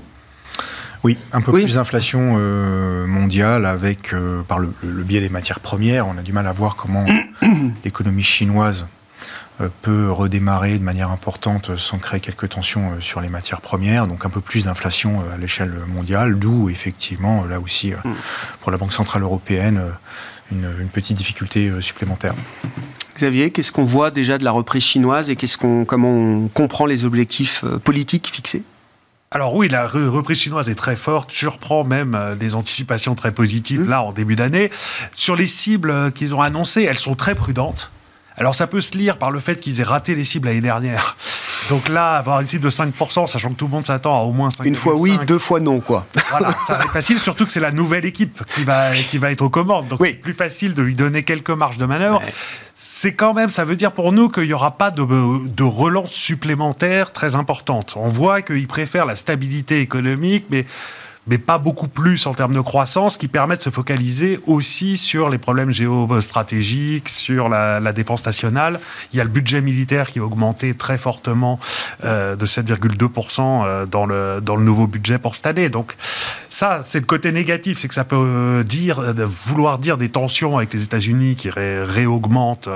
Oui, un peu plus d'inflation euh, mondiale avec, euh, par le, biais des matières premières. On a du mal à voir comment l'économie chinoise euh, peut redémarrer de manière importante sans créer quelques tensions sur les matières premières. Donc un peu plus d'inflation à l'échelle mondiale, d'où effectivement, là aussi, mm. pour la Banque Centrale Européenne, une, une petite difficulté supplémentaire. Xavier, qu'est-ce qu'on voit déjà de la reprise chinoise et qu'est-ce qu'on, comment on comprend les objectifs politiques fixés? Alors oui, la reprise chinoise est très forte, surprend même euh, les anticipations très positives mmh. là en début d'année. Sur les cibles euh, qu'ils ont annoncées, elles sont très prudentes. Alors ça peut se lire par le fait qu'ils aient raté les cibles l'année dernière. Donc là, avoir une cible de 5%, sachant que tout le monde s'attend à au moins 5%. Une fois oui, deux fois non, quoi. Voilà, ça va être facile, surtout que c'est la nouvelle équipe qui va, qui va être aux commandes. Donc c'est plus facile de lui donner quelques marges de manœuvre. c'est quand même, ça veut dire pour nous qu'il n'y aura pas de, de, relance supplémentaire très importante. On voit qu'ils préfèrent la stabilité économique, mais mais pas beaucoup plus en termes de croissance, qui permet de se focaliser aussi sur les problèmes géostratégiques, sur la, la défense nationale. Il y a le budget militaire qui a augmenté très fortement euh, de 7,2% euh, dans le, dans le nouveau budget pour cette année. Donc ça, c'est le côté négatif, c'est que ça peut euh, dire, vouloir dire des tensions avec les États-Unis qui réaugmentent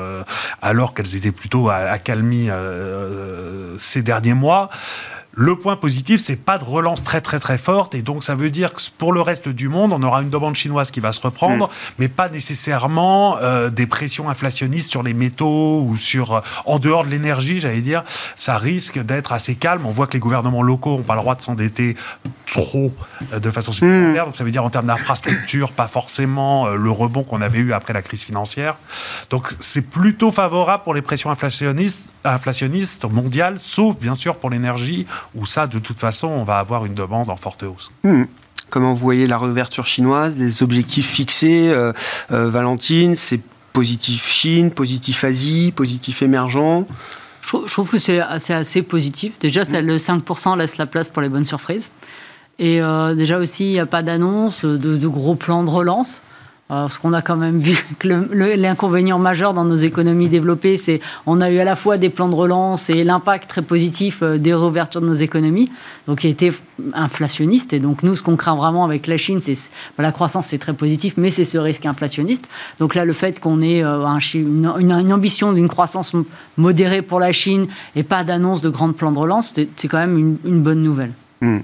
alors qu'elles étaient plutôt accalmies ces derniers mois. Le point positif, c'est pas de relance très très très forte et donc ça veut dire que pour le reste du monde, on aura une demande chinoise qui va se reprendre, mm. mais pas nécessairement euh, des pressions inflationnistes sur les métaux ou sur euh, en dehors de l'énergie, j'allais dire. Ça risque d'être assez calme. On voit que les gouvernements locaux n'ont pas le droit de s'endetter trop euh, de façon supplémentaire. Mm. Donc ça veut dire en termes d'infrastructure, pas forcément le rebond qu'on avait eu après la crise financière. Donc c'est plutôt favorable pour les pressions inflationnistes, inflationnistes mondiales, sauf bien sûr pour l'énergie où ça, de toute façon, on va avoir une demande en forte hausse. Hmm. Comment vous voyez la réouverture chinoise, des objectifs fixés euh, euh, Valentine, c'est positif Chine, positif Asie, positif émergent? Je, trouve que c'est assez, assez, positif. Déjà, hmm. le 5% laisse la place pour les bonnes surprises. Et euh, déjà aussi, il n'y a pas d'annonce de, gros plans de relance. Euh, parce qu'on a quand même vu que l'inconvénient majeur dans nos économies développées, c'est on a eu à la fois des plans de relance et l'impact très positif euh, des réouvertures de nos économies, donc qui été inflationniste. Et donc nous, ce qu'on craint vraiment avec la Chine, c'est bah, la croissance, c'est très positif, mais c'est ce risque inflationniste. Donc là, le fait qu'on ait une, ambition d'une croissance modérée pour la Chine et pas d'annonce de grands plans de relance, c'est quand même une, bonne nouvelle. Hmm.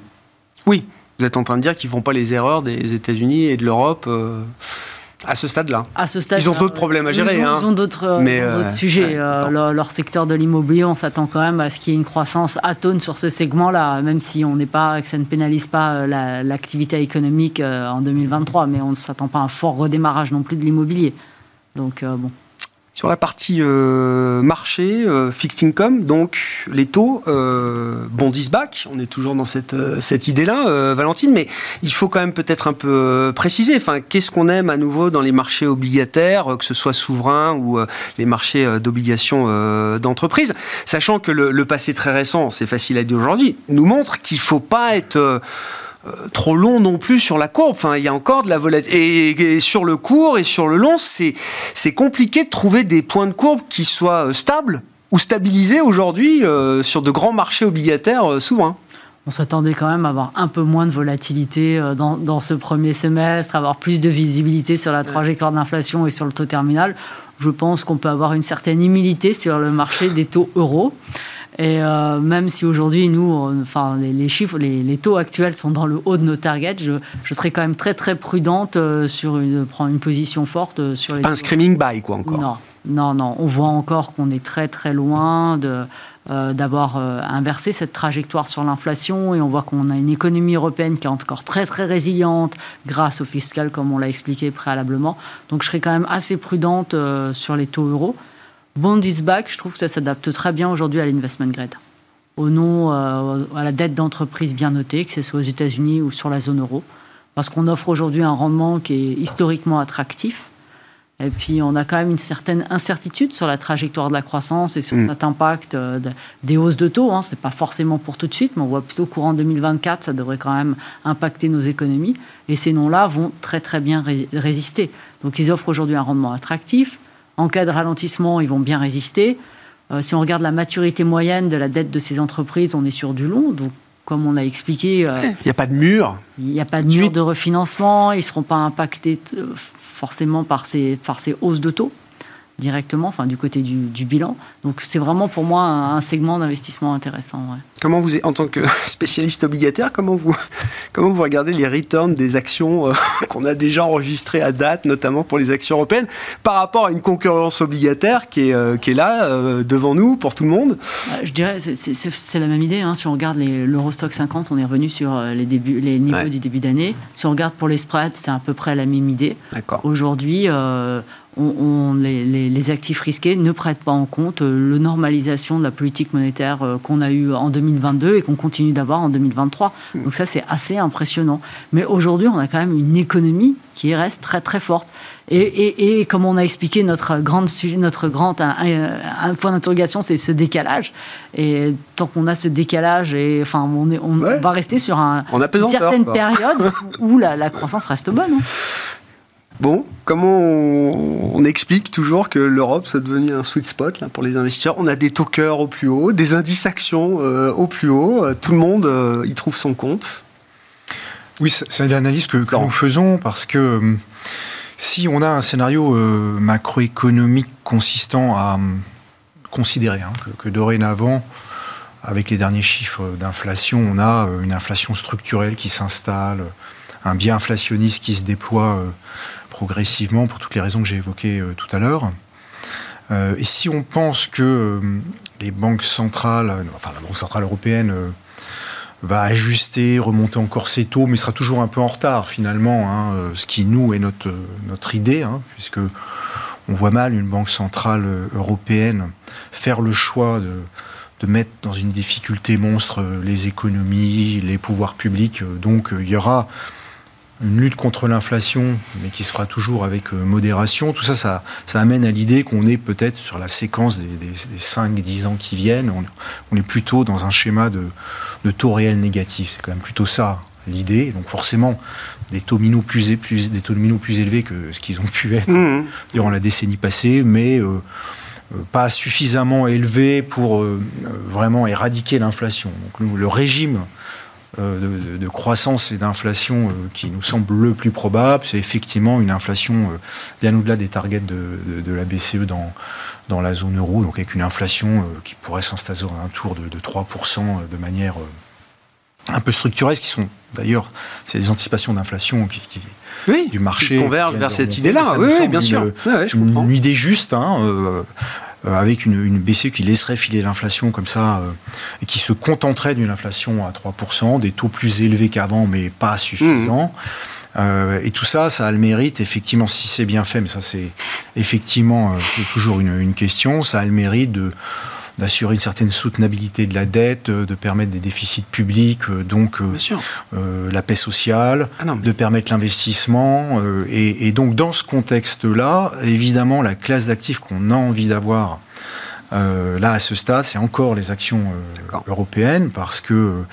Oui, vous êtes en train de dire qu'ils ne font pas les erreurs des États-Unis et de l'Europe à ce stade-là. À ce stade, ils ont d'autres problèmes à gérer. Ils ont, hein. d'autres, euh, sujets. Euh, leur, secteur de l'immobilier, on s'attend quand même à ce qu'il y ait une croissance atone sur ce segment-là, même si on n'est pas, que ça ne pénalise pas euh, l'activité économique en 2023, mais on ne s'attend pas à un fort redémarrage non plus de l'immobilier. Donc bon. Sur la partie euh, marché, euh, fixed income, donc les taux euh, bondissent back. On est toujours dans cette, euh, cette idée-là, Valentine, mais il faut quand même peut-être un peu préciser. Enfin, qu'est-ce qu'on aime à nouveau dans les marchés obligataires, que ce soit souverains ou les marchés d'obligations d'entreprise, sachant que le, le, passé très récent, c'est facile à dire aujourd'hui, nous montre qu'il ne faut pas être euh, trop long non plus sur la courbe. Enfin, il y a encore de la volatilité. Et, sur le court et sur le long, c'est compliqué de trouver des points de courbe qui soient euh, stables ou stabilisés aujourd'hui euh, sur de grands marchés obligataires souvent. On s'attendait quand même à avoir un peu moins de volatilité dans, dans, ce premier semestre, avoir plus de visibilité sur la trajectoire d'inflation et sur le taux terminal. Je pense qu'on peut avoir une certaine humilité sur le marché des taux euros. Et euh, même si aujourd'hui, nous, enfin, les, chiffres, les, taux actuels sont dans le haut de nos targets, je, je serais quand même très très prudente euh, sur une, prendre une position forte euh, sur les. Pas un screaming buy, quoi, encore. Non, non, non. On voit encore qu'on est très très loin de. d'avoir inversé cette trajectoire sur l'inflation et on voit qu'on a une économie européenne qui est encore très très résiliente grâce au fiscal comme on l'a expliqué préalablement. Donc je serais quand même assez prudente sur les taux euros. Bond is back, je trouve que ça s'adapte très bien aujourd'hui à l'investment grade. Au nom, euh, à la dette d'entreprise bien notée, que ce soit aux États-Unis ou sur la zone euro. Parce qu'on offre aujourd'hui un rendement qui est historiquement attractif. Et puis, on a quand même une certaine incertitude sur la trajectoire de la croissance et sur mm. cet impact euh, des hausses de taux. Hein. Ce n'est pas forcément pour tout de suite, mais on voit plutôt courant 2024, ça devrait quand même impacter nos économies. Et ces noms-là vont très, très bien résister. Donc, ils offrent aujourd'hui un rendement attractif en cas de ralentissement, ils vont bien résister. Euh, si on regarde la maturité moyenne de la dette de ces entreprises, on est sur du long. Donc, comme on l'a expliqué, euh, il n'y a pas de mur. Il n'y a pas de mur de refinancement. Ils ne seront pas impactés euh, forcément par ces, par ces hausses de taux directement, enfin du côté du, bilan. Donc c'est vraiment pour moi un, segment d'investissement intéressant. Comment vous, en tant que spécialiste obligataire, comment vous, comment vous regardez les returns des actions euh, qu'on a déjà enregistrées à date, notamment pour les actions européennes, par rapport à une concurrence obligataire qui est, euh, qui est là euh, devant nous pour tout le monde? Je dirais c'est la même idée. Hein. Si on regarde l'Eurostock 50, on est revenu sur les, débuts, les niveaux du début d'année. Si on regarde pour les spreads, c'est à peu près la même idée. Aujourd'hui, on, les, actifs risqués ne prêtent pas en compte euh, le normalisation de la politique monétaire euh, qu'on a eue en 2022 et qu'on continue d'avoir en 2023. Hmm. Donc ça, c'est assez impressionnant. Mais aujourd'hui, on a quand même une économie qui reste très très forte. Et, comme on a expliqué, notre, grande, notre grand un, point d'interrogation, c'est ce décalage. Et tant qu'on a ce décalage, et, enfin, on, est, on va rester sur un, une certaine période où la, croissance reste bonne. Hein. Bon, comment on, explique toujours que l'Europe soit devenue un sweet spot là, pour les investisseurs? On a des tokers au plus haut, des indices actions euh, au plus haut, euh, tout le monde euh, y trouve son compte. Oui, c'est l'analyse que, nous faisons parce que si on a un scénario macroéconomique consistant à considérer hein, que, que, dorénavant, avec les derniers chiffres d'inflation, on a une inflation structurelle qui s'installe, un biais inflationniste qui se déploie progressivement pour toutes les raisons que j'ai évoquées euh, tout à l'heure. Euh, et si on pense que euh, les banques centrales, enfin la Banque centrale européenne va ajuster, remonter encore ses taux, mais sera toujours un peu en retard finalement, hein, ce qui nous est notre, notre idée, hein, puisque on voit mal une banque centrale européenne faire le choix de, de mettre dans une difficulté monstre les économies, les pouvoirs publics. Donc il y aura une lutte contre l'inflation, mais qui se fera toujours avec euh, modération. Tout ça, ça, amène à l'idée qu'on est peut-être sur la séquence des, des, 5-10 ans qui viennent, on, est plutôt dans un schéma de, taux réels négatifs. C'est quand même plutôt ça l'idée. Donc forcément, des taux minous plus, plus, des taux plus élevés que ce qu'ils ont pu être mmh. durant la décennie passée, mais euh, euh, pas suffisamment élevés pour vraiment éradiquer l'inflation. Donc le régime euh, de, croissance et d'inflation euh, qui nous semble le plus probable, c'est effectivement une inflation euh, bien au-delà des targets de, la BCE dans, dans la zone euro, donc avec une inflation qui pourrait s'installer à un tour de, 3% de manière un peu structurelle, ce qui sont d'ailleurs, c'est des anticipations d'inflation qui, du marché. Qui convergent vers cette idée-là, oui, bien sûr. une, idée juste, hein, euh, avec une, BCE qui laisserait filer l'inflation comme ça euh, et qui se contenterait d'une inflation à 3%, des taux plus élevés qu'avant mais pas suffisants. Mmh. Euh, et tout ça, ça a le mérite, effectivement, si c'est bien fait, mais ça c'est effectivement toujours une, une, question, ça a le mérite de d'assurer une certaine soutenabilité de la dette, euh, de permettre des déficits publics, euh, donc euh, la paix sociale, ah de permettre l'investissement. Et, et, donc dans ce contexte-là, évidemment, la classe d'actifs qu'on a envie d'avoir là, à ce stade, c'est encore les actions européennes, parce que,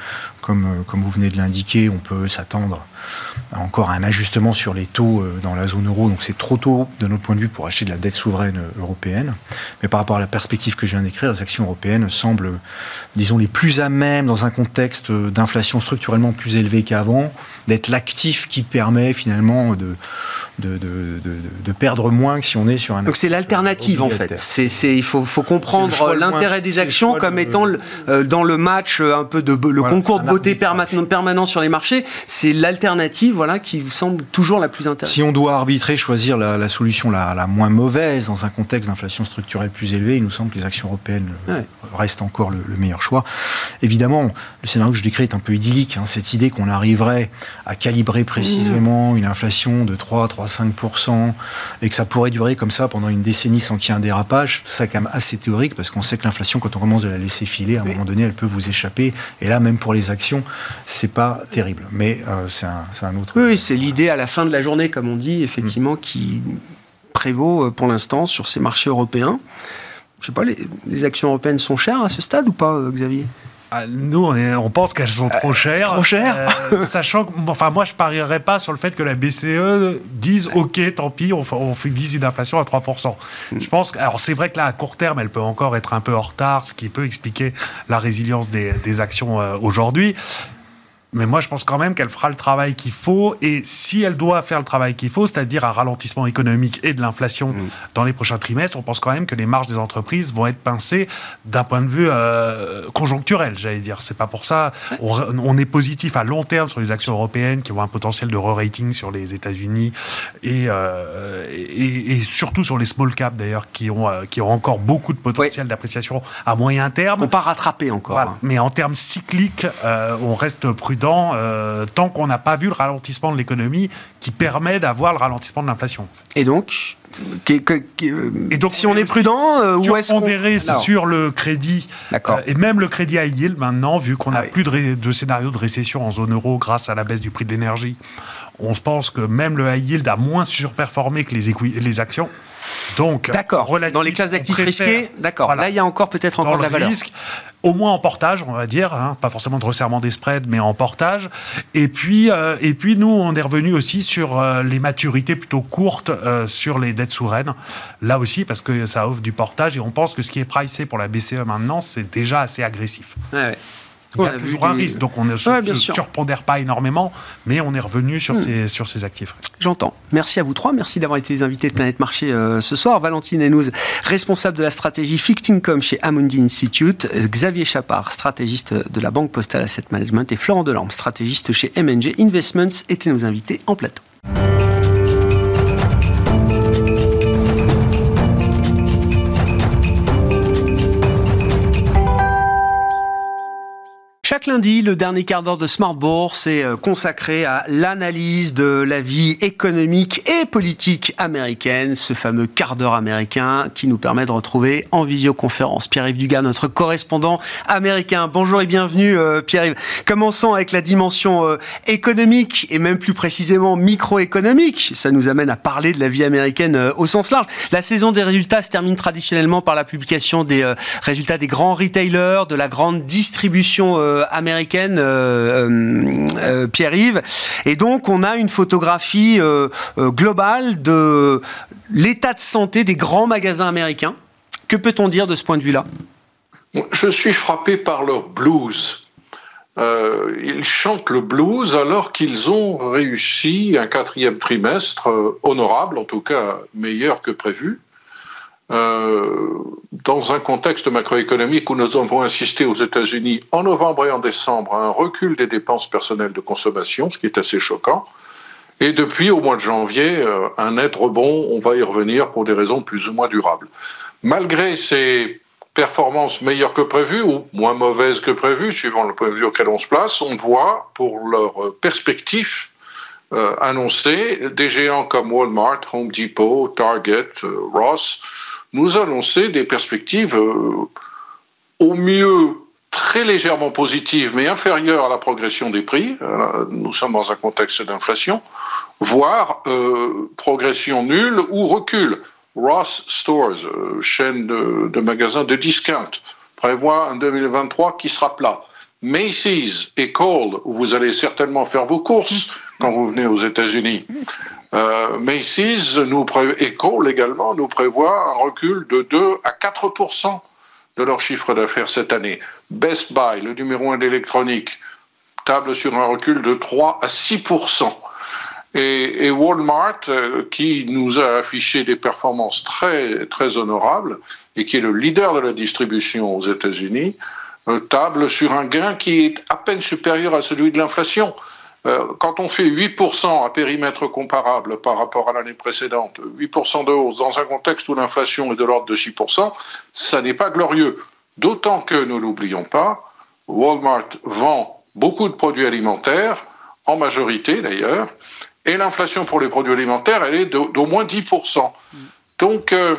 comme, comme vous venez de l'indiquer, on peut s'attendre encore un ajustement sur les taux euh, dans la zone euro, donc c'est trop tôt de notre point de vue pour acheter de la dette souveraine euh, européenne. Mais par rapport à la perspective que je viens d'écrire, les actions européennes semblent, disons, les plus à même, dans un contexte d'inflation structurellement plus élevé qu'avant, d'être l'actif qui permet finalement de, de, de, perdre moins que si on est sur un... Donc c'est l'alternative en fait. C'est, il faut, faut comprendre l'intérêt des actions comme étant euh, dans le match un peu de le concours de beauté permanent, permanent sur les marchés, c'est l'alternative voilà, qui vous semble toujours la plus intéressante Si on doit arbitrer, choisir la, solution la, moins mauvaise dans un contexte d'inflation structurelle plus élevé, il nous semble que les actions européennes restent encore le, meilleur choix. Évidemment, le scénario que je décris est un peu idyllique. Hein, cette idée qu'on arriverait à calibrer précisément une inflation de 3, 3, 5%, et que ça pourrait durer comme ça pendant une décennie sans qu'il y ait un dérapage, c'est quand même assez théorique parce qu'on sait que l'inflation, quand on commence de la laisser filer, à un moment donné, elle peut vous échapper. Et là, même pour les actions, c'est pas terrible. Mais euh, c'est un, un autre. Oui, c'est l'idée à la fin de la journée, comme on dit, effectivement, qui prévaut euh, pour l'instant sur ces marchés européens. Je sais pas, les, actions européennes sont chères à ce stade ou pas, euh, Xavier? Ah, nous, on, on, pense qu'elles sont trop euh, chères. trop chères Sachant que, enfin, moi, je parierais pas sur le fait que la BCE dise OK, tant pis, on, on vise une inflation à 3%. Mm. Je pense que, alors, c'est vrai que là, à court terme, elle peut encore être un peu en retard, ce qui peut expliquer la résilience des, des actions aujourd'hui. Mais moi, je pense quand même qu'elle fera le travail qu'il faut. Et si elle doit faire le travail qu'il faut, c'est-à-dire un ralentissement économique et de l'inflation mm. dans les prochains trimestres, on pense quand même que les marges des entreprises vont être pincées d'un point de vue euh, conjoncturel, j'allais dire. C'est pas pour ça. On, est positif à long terme sur les actions européennes qui ont un potentiel de re-rating sur les États-Unis et, euh, et, surtout sur les small caps d'ailleurs qui ont, euh, qui ont encore beaucoup de potentiel d'appréciation à moyen terme. On pas rattraper encore. Hein. Mais en termes cycliques, on reste prudent dans, tant qu'on n'a pas vu le ralentissement de l'économie qui permet d'avoir le ralentissement de l'inflation. Et donc, et donc, si on est prudent, euh, où est-ce qu'on sur le crédit euh, et même le crédit à yield maintenant, vu qu'on n'a ah plus de, de, scénario de récession en zone euro grâce à la baisse du prix de l'énergie, on se pense que même le high yield a moins surperformé que les, les actions. Donc, d'accord. Dans les classes d'actifs risqués, d'accord. Là, il y a encore peut-être encore de la valeur. Risque, au moins en portage, on va dire, hein, pas forcément de resserrement des spreads, mais en portage. Et puis, euh, et puis nous, on est revenu aussi sur euh, les maturités plutôt courtes euh, sur les dettes souveraines. Là aussi, parce que ça offre du portage, et on pense que ce qui est pricé pour la BCE maintenant, c'est déjà assez agressif. Ouais, il y a toujours un risque, donc on ne se, surpondère pas énormément, mais on est revenu sur, hmm. ces, sur ces actifs. J'entends. Merci à vous trois. Merci d'avoir été les invités de Planète Marché euh, ce soir. Valentine Henouz, responsable de la stratégie Fixed Income chez Amundi Institute. Xavier Chapard, stratégiste de la Banque Postale Asset Management. Et Florent Delambre, stratégiste chez MNG Investments, étaient nos invités en plateau. Lundi, le dernier quart d'heure de Smart Bourse est euh, consacré à l'analyse de la vie économique et politique américaine, ce fameux quart d'heure américain qui nous permet de retrouver en visioconférence Pierre-Yves Dugas, notre correspondant américain. Bonjour et bienvenue euh, Pierre-Yves. Commençons avec la dimension euh, économique et même plus précisément microéconomique. Ça nous amène à parler de la vie américaine au sens large. La saison des résultats se termine traditionnellement par la publication des résultats des grands retailers, de la grande distribution euh, américaine, euh, euh, Pierre-Yves. Et donc, on a une photographie globale de l'état de santé des grands magasins américains. Que peut-on dire de ce point de vue-là? Je suis frappé par leur blues. ils chantent le blues alors qu'ils ont réussi un quatrième trimestre honorable, en tout cas meilleur que prévu. Euh, dans un contexte macroéconomique où nous avons insisté aux États-Unis en novembre et en décembre à un recul des dépenses personnelles de consommation, ce qui est assez choquant. Et depuis, au mois de janvier, euh, un net rebond, on va y revenir pour des raisons plus ou moins durables. Malgré ces performances meilleures que prévues ou moins mauvaises que prévues, suivant le point de vue auquel on se place, on voit pour leurs perspectives euh, annoncées des géants comme Walmart, Home Depot, Target, Ross, nous annoncer des perspectives euh, au mieux très légèrement positives, mais inférieures à la progression des prix. Euh, nous sommes dans un contexte d'inflation, voire euh, progression nulle ou recul. Ross Stores, chaîne de, de, magasins de discount, prévoit un 2023 qui sera plat. Macy's et Cole, où vous allez certainement faire vos courses quand vous venez aux États-Unis, euh, Macy's nous et Cole également nous prévoit un recul de 2 à 4 de leur chiffre d'affaires cette année. Best Buy, le numéro 1 d'électronique, table sur un recul de 3 à 6 et, et, Walmart, euh, qui nous a affiché des performances très, très honorables et qui est le leader de la distribution aux États-Unis, euh, table sur un gain qui est à peine supérieur à celui de l'inflation. Euh, quand on fait 8% à périmètre comparable par rapport à l'année précédente, 8% de hausse dans un contexte où l'inflation est de l'ordre de 6%, ça n'est pas glorieux. D'autant que, ne l'oublions pas, Walmart vend beaucoup de produits alimentaires, en majorité d'ailleurs, et l'inflation pour les produits alimentaires, elle est d'au moins 10%. Donc, euh,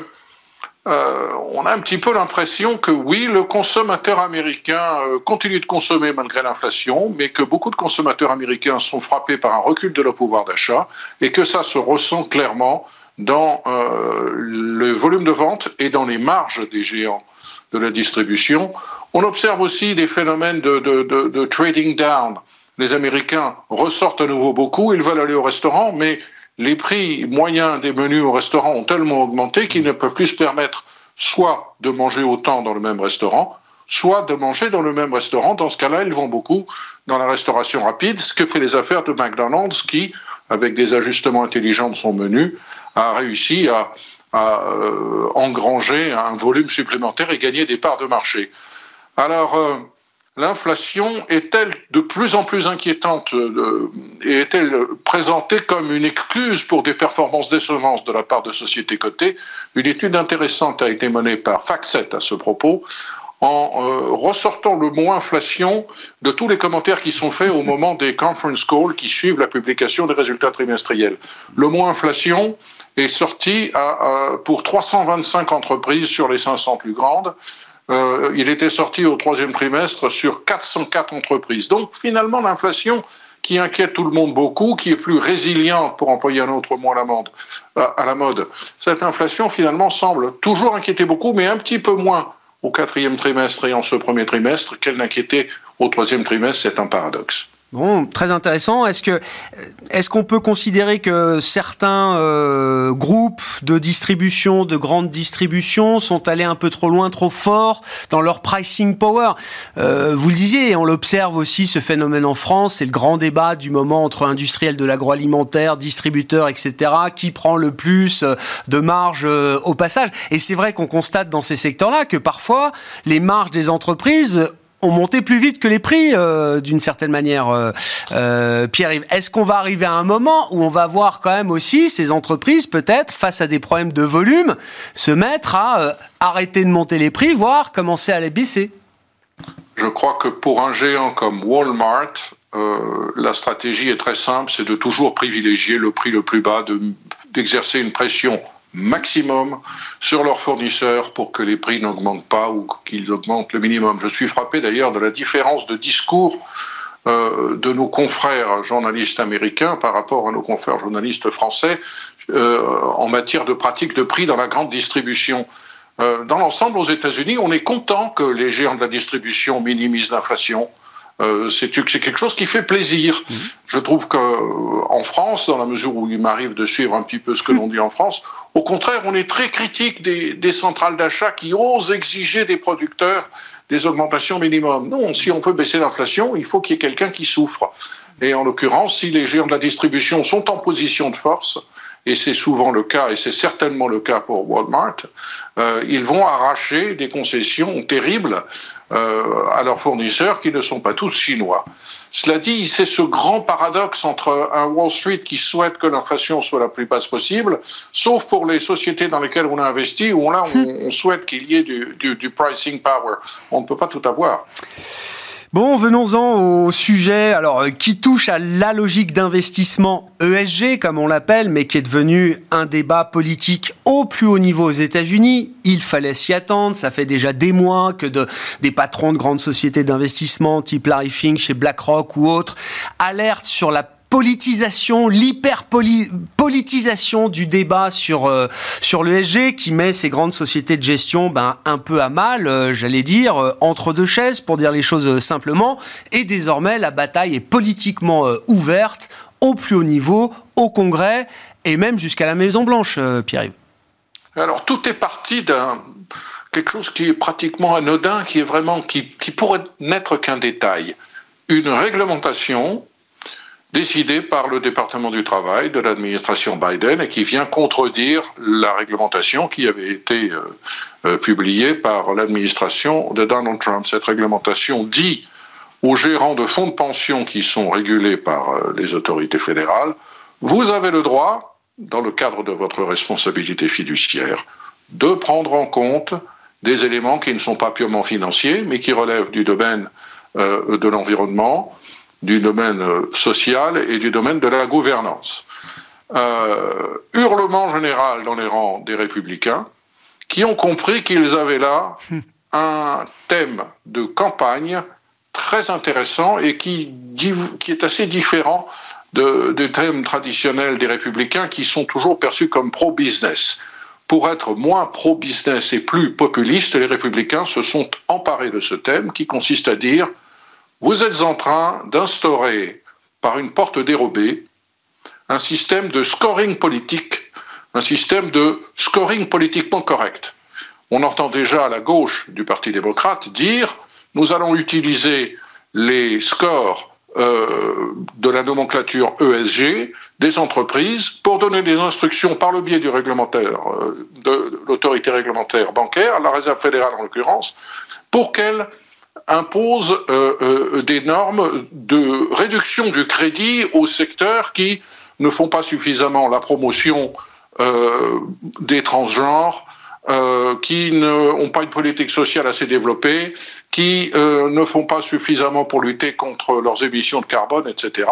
euh, on a un petit peu l'impression que oui, le consommateur américain euh, continue de consommer malgré l'inflation, mais que beaucoup de consommateurs américains sont frappés par un recul de leur pouvoir d'achat et que ça se ressent clairement dans euh, le volume de vente et dans les marges des géants de la distribution. On observe aussi des phénomènes de, de trading down. Les Américains ressortent à nouveau beaucoup, ils veulent aller au restaurant, mais les prix moyens des menus au restaurant ont tellement augmenté qu'ils ne peuvent plus se permettre soit de manger autant dans le même restaurant, soit de manger dans le même restaurant. Dans ce cas-là, ils vont beaucoup dans la restauration rapide, ce que fait les affaires de McDonald's qui, avec des ajustements intelligents de son menu, a réussi à, euh, engranger un volume supplémentaire et gagner des parts de marché. Alors, euh, l'inflation est-elle de plus en plus inquiétante euh, et est-elle présentée comme une excuse pour des performances décevantes de la part de sociétés cotées? Une étude intéressante a été menée par FactSet à ce propos en euh, ressortant le mot inflation de tous les commentaires qui sont faits au moment des conference calls qui suivent la publication des résultats trimestriels. Le mot inflation est sorti pour 325 entreprises sur les 500 plus grandes. Euh, il était sorti au troisième trimestre sur 404 entreprises. Donc finalement, l'inflation qui inquiète tout le monde beaucoup, qui est plus résiliente, pour employer un autre mot à la mode, à la mode. Cette inflation finalement semble toujours inquiéter beaucoup, mais un petit peu moins au quatrième trimestre et en ce premier trimestre qu'elle n'inquiétait au troisième trimestre, c'est un paradoxe. Bon, très intéressant. Est-ce que est-ce qu'on peut considérer que certains euh, groupes de distribution, de grande distribution, sont allés un peu trop loin, trop fort dans leur pricing power? Euh, Vous le disiez, et on l'observe aussi ce phénomène en France. C'est le grand débat du moment entre industriels de l'agroalimentaire, distributeurs, etc. Qui prend le plus euh, de marge au passage Et c'est vrai qu'on constate dans ces secteurs-là que parfois les marges des entreprises ont monté plus vite que les prix euh, d'une certaine manière. Euh, euh, Pierre-Yves, est-ce qu'on va arriver à un moment où on va voir quand même aussi ces entreprises peut-être face à des problèmes de volume se mettre à arrêter de monter les prix, voire commencer à les baisser? Je crois que pour un géant comme Walmart, la stratégie est très simple, c'est de toujours privilégier le prix le plus bas, d'exercer une pression maximum sur leurs fournisseurs pour que les prix n'augmentent pas ou qu'ils augmentent le minimum. Je suis frappé d'ailleurs de la différence de discours euh, de nos confrères journalistes américains par rapport à nos confrères journalistes français euh, en matière de pratique de prix dans la grande distribution. Euh, dans l'ensemble, aux États-Unis, on est content que les géants de la distribution minimisent l'inflation. Euh, c'est quelque chose qui fait plaisir. Mhm. Je trouve qu'en euh, France, dans la mesure où il m'arrive de suivre un petit peu ce que l'on dit en France, au contraire, on est très critique des, centrales d'achat qui osent exiger des producteurs des augmentations minimum. Non, si on veut baisser l'inflation, il faut qu'il y ait quelqu'un qui souffre. Et en l'occurrence, si les géants de la distribution sont en position de force, et c'est souvent le cas, et c'est certainement le cas pour Walmart, euh, ils vont arracher des concessions terribles euh, à leurs fournisseurs qui ne sont pas tous chinois. Cela dit, c'est ce grand paradoxe entre un Wall Street qui souhaite que l'inflation soit la plus basse possible, sauf pour les sociétés dans lesquelles on a investi, où là, on, souhaite qu'il y ait du, du pricing power. On ne peut pas tout avoir. Bon, venons-en au sujet alors euh, qui touche à la logique d'investissement ESG comme on l'appelle, mais qui est devenu un débat politique au plus haut niveau aux États-Unis. Il fallait s'y attendre. Ça fait déjà des mois que de, des patrons de grandes sociétés d'investissement type Larry Fink chez BlackRock ou autres alertent sur la politisation, l'hyper-politisation du débat sur, euh, sur l'ESG qui met ces grandes sociétés de gestion ben, un peu à mal, euh, j'allais dire, euh, entre deux chaises, pour dire les choses simplement. Et désormais, la bataille est politiquement ouverte au plus haut niveau, au Congrès et même jusqu'à la Maison-Blanche, Pierre-Yves. Alors, tout est parti d'un quelque chose qui est pratiquement anodin, qui est vraiment, qui, qui pourrait n'être qu'un détail. Une réglementation décidé par le département du travail de l'administration Biden et qui vient contredire la réglementation qui avait été euh, euh, publiée par l'administration de Donald Trump. Cette réglementation dit aux gérants de fonds de pension qui sont régulés par euh, les autorités fédérales, vous avez le droit, dans le cadre de votre responsabilité fiduciaire, de prendre en compte des éléments qui ne sont pas purement financiers, mais qui relèvent du domaine de l'environnement, du domaine euh, social et du domaine de la gouvernance. Euh, hurlement général dans les rangs des républicains qui ont compris qu'ils avaient là un thème de campagne très intéressant et qui, qui est assez différent de, des thèmes traditionnels des républicains qui sont toujours perçus comme pro-business. Pour être moins pro-business et plus populiste, les républicains se sont emparés de ce thème qui consiste à dire vous êtes en train d'instaurer par une porte dérobée un système de scoring politique, un système de scoring politiquement correct. On entend déjà à la gauche du Parti démocrate dire nous allons utiliser les scores euh, de la nomenclature ESG des entreprises pour donner des instructions par le biais du réglementaire, euh, de l'autorité réglementaire bancaire, la Réserve fédérale en l'occurrence, pour qu'elle impose euh, euh, des normes de réduction du crédit aux secteurs qui ne font pas suffisamment la promotion euh, des transgenres, qui n'ont pas une politique sociale assez développée, qui ne font pas suffisamment pour lutter contre leurs émissions de carbone, etc.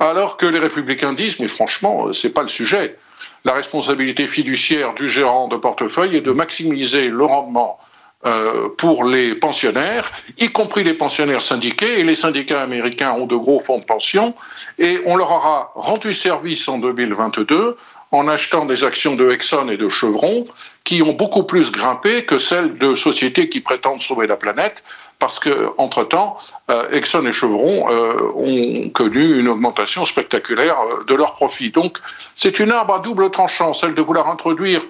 Alors que les républicains disent, mais franchement, c'est pas le sujet. La responsabilité fiduciaire du gérant de portefeuille est de maximiser le rendement euh, pour les pensionnaires, y compris les pensionnaires syndiqués, et les syndicats américains ont de gros fonds de pension, et on leur aura rendu service en 2022 en achetant des actions de Exxon et de Chevron qui ont beaucoup plus grimpé que celles de sociétés qui prétendent sauver la planète, parce que entre-temps, euh, Exxon et Chevron euh, ont connu une augmentation spectaculaire de leurs profits. Donc c'est une arbre à double tranchant, celle de vouloir introduire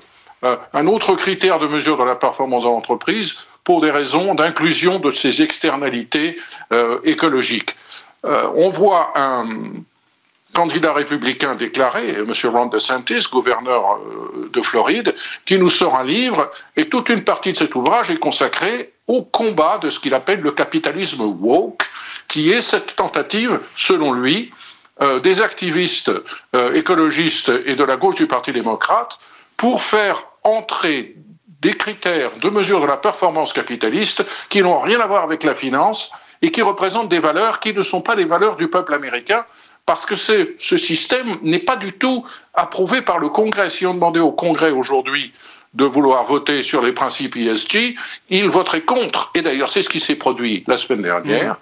un autre critère de mesure de la performance de l'entreprise pour des raisons d'inclusion de ces externalités euh, écologiques. Euh, on voit un candidat républicain déclaré, M. Ron DeSantis, gouverneur de Floride, qui nous sort un livre, et toute une partie de cet ouvrage est consacrée au combat de ce qu'il appelle le capitalisme woke, qui est cette tentative, selon lui, des activistes écologistes et de la gauche du Parti démocrate pour faire entrer des critères de mesure de la performance capitaliste qui n'ont rien à voir avec la finance et qui représentent des valeurs qui ne sont pas les valeurs du peuple américain parce que ce, ce système n'est pas du tout approuvé par le Congrès. Si on demandait au Congrès aujourd'hui de vouloir voter sur les principes ESG, il voterait contre. Et d'ailleurs, c'est ce qui s'est produit la semaine dernière. Mmh.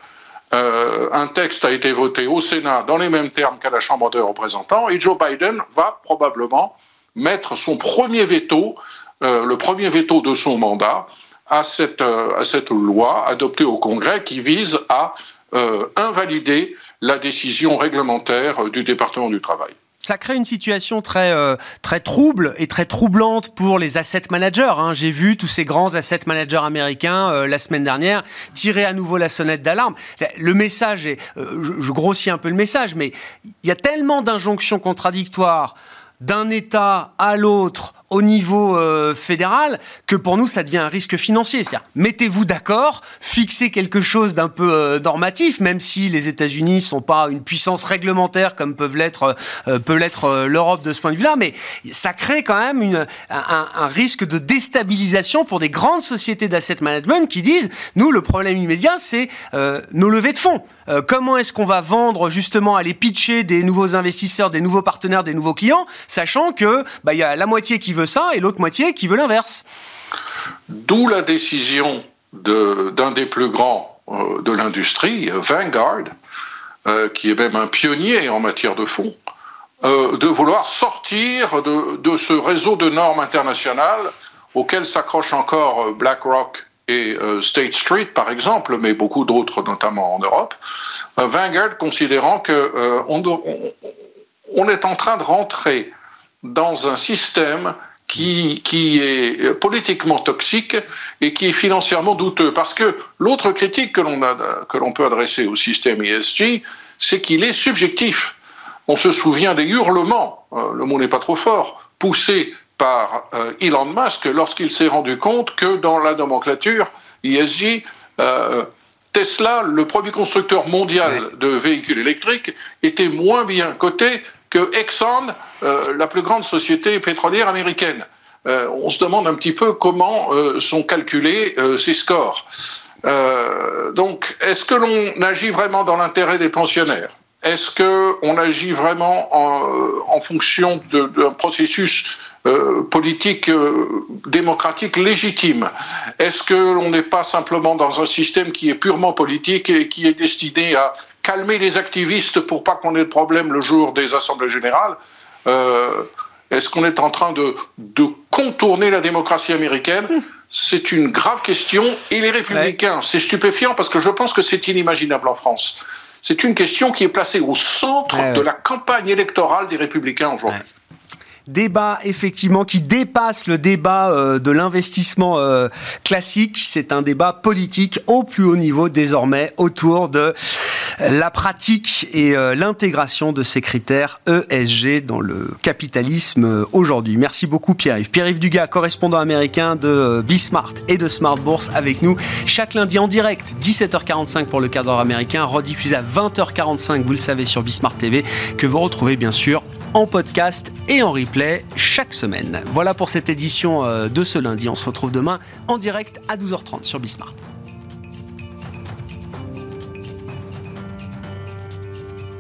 Euh, un texte a été voté au Sénat dans les mêmes termes qu'à la Chambre des représentants et Joe Biden va probablement mettre son premier veto, euh, le premier veto de son mandat, à cette, euh, à cette loi adoptée au Congrès qui vise à euh, invalider la décision réglementaire du département du travail ça crée une situation très très trouble et très troublante pour les asset managers. Hein. J'ai vu tous ces grands asset managers américains la semaine dernière tirer à nouveau la sonnette d'alarme. Le message est, je, je, grossis un peu le message, mais il y a tellement d'injonctions contradictoires d'un État à l'autre au niveau euh, fédéral que pour nous ça devient un risque financier. C'est-à-dire mettez-vous d'accord, fixez quelque chose d'un peu euh, normatif, même si les États-Unis sont pas une puissance réglementaire comme peuvent l'être euh, peut l'être l'Europe de ce point de vue-là, mais ça crée quand même une, un, un, risque de déstabilisation pour des grandes sociétés d'asset management qui disent nous le problème immédiat c'est nos levées de fonds. comment est-ce qu'on va vendre justement aller pitcher des nouveaux investisseurs, des nouveaux partenaires, des nouveaux clients, sachant que bah, il y a la moitié qui veut ça et l'autre moitié qui veut l'inverse. D'où la décision d'un des plus grands euh, de l'industrie, Vanguard, euh, qui est même un pionnier en matière de fonds, euh, de vouloir sortir de, de, ce réseau de normes internationales auquel s'accrochent encore BlackRock et State Street, par exemple, mais beaucoup d'autres, notamment en Europe. Vanguard considérant que on, on, est en train de rentrer dans un système qui, qui est politiquement toxique et qui est financièrement douteux. Parce que l'autre critique que l'on, a, que l'on peut adresser au système ESG, c'est qu'il est subjectif. On se souvient des hurlements, euh, le mot n'est pas trop fort, poussés par euh, Elon Musk lorsqu'il s'est rendu compte que dans la nomenclature ESG, euh, Tesla, le premier constructeur mondial de véhicules électriques, était moins bien coté que Exxon, euh, la plus grande société pétrolière américaine. Euh, on se demande un petit peu comment euh, sont calculés ces scores. donc, est-ce que l'on agit vraiment dans l'intérêt des pensionnaires? Est-ce qu'on agit vraiment en, en fonction d'un processus politique démocratique légitime? Est-ce que l'on n'est pas simplement dans un système qui est purement politique et qui est destiné à calmer les activistes pour pas qu'on ait de problème le jour des assemblées générales. Euh, est-ce qu'on est en train de, de, contourner la démocratie américaine C'est une grave question. Et les républicains, c'est stupéfiant parce que je pense que c'est inimaginable en France. C'est une question qui est placée au centre de la campagne électorale des républicains aujourd'hui débat effectivement qui dépasse le débat euh, de l'investissement euh, classique. C'est un débat politique au plus haut niveau désormais autour de la pratique et euh, l'intégration de ces critères ESG dans le capitalisme aujourd'hui. Merci beaucoup Pierre-Yves. Pierre-Yves Dugas, correspondant américain de Bismart et de Smart Bourse avec nous chaque lundi en direct, 17h45 pour le cadre américain, rediffusé à 20h45, vous le savez, sur Bismart TV, que vous retrouvez bien sûr en podcast et en replay chaque semaine. Voilà pour cette édition de ce lundi. On se retrouve demain en direct à 12h30 sur Bismart.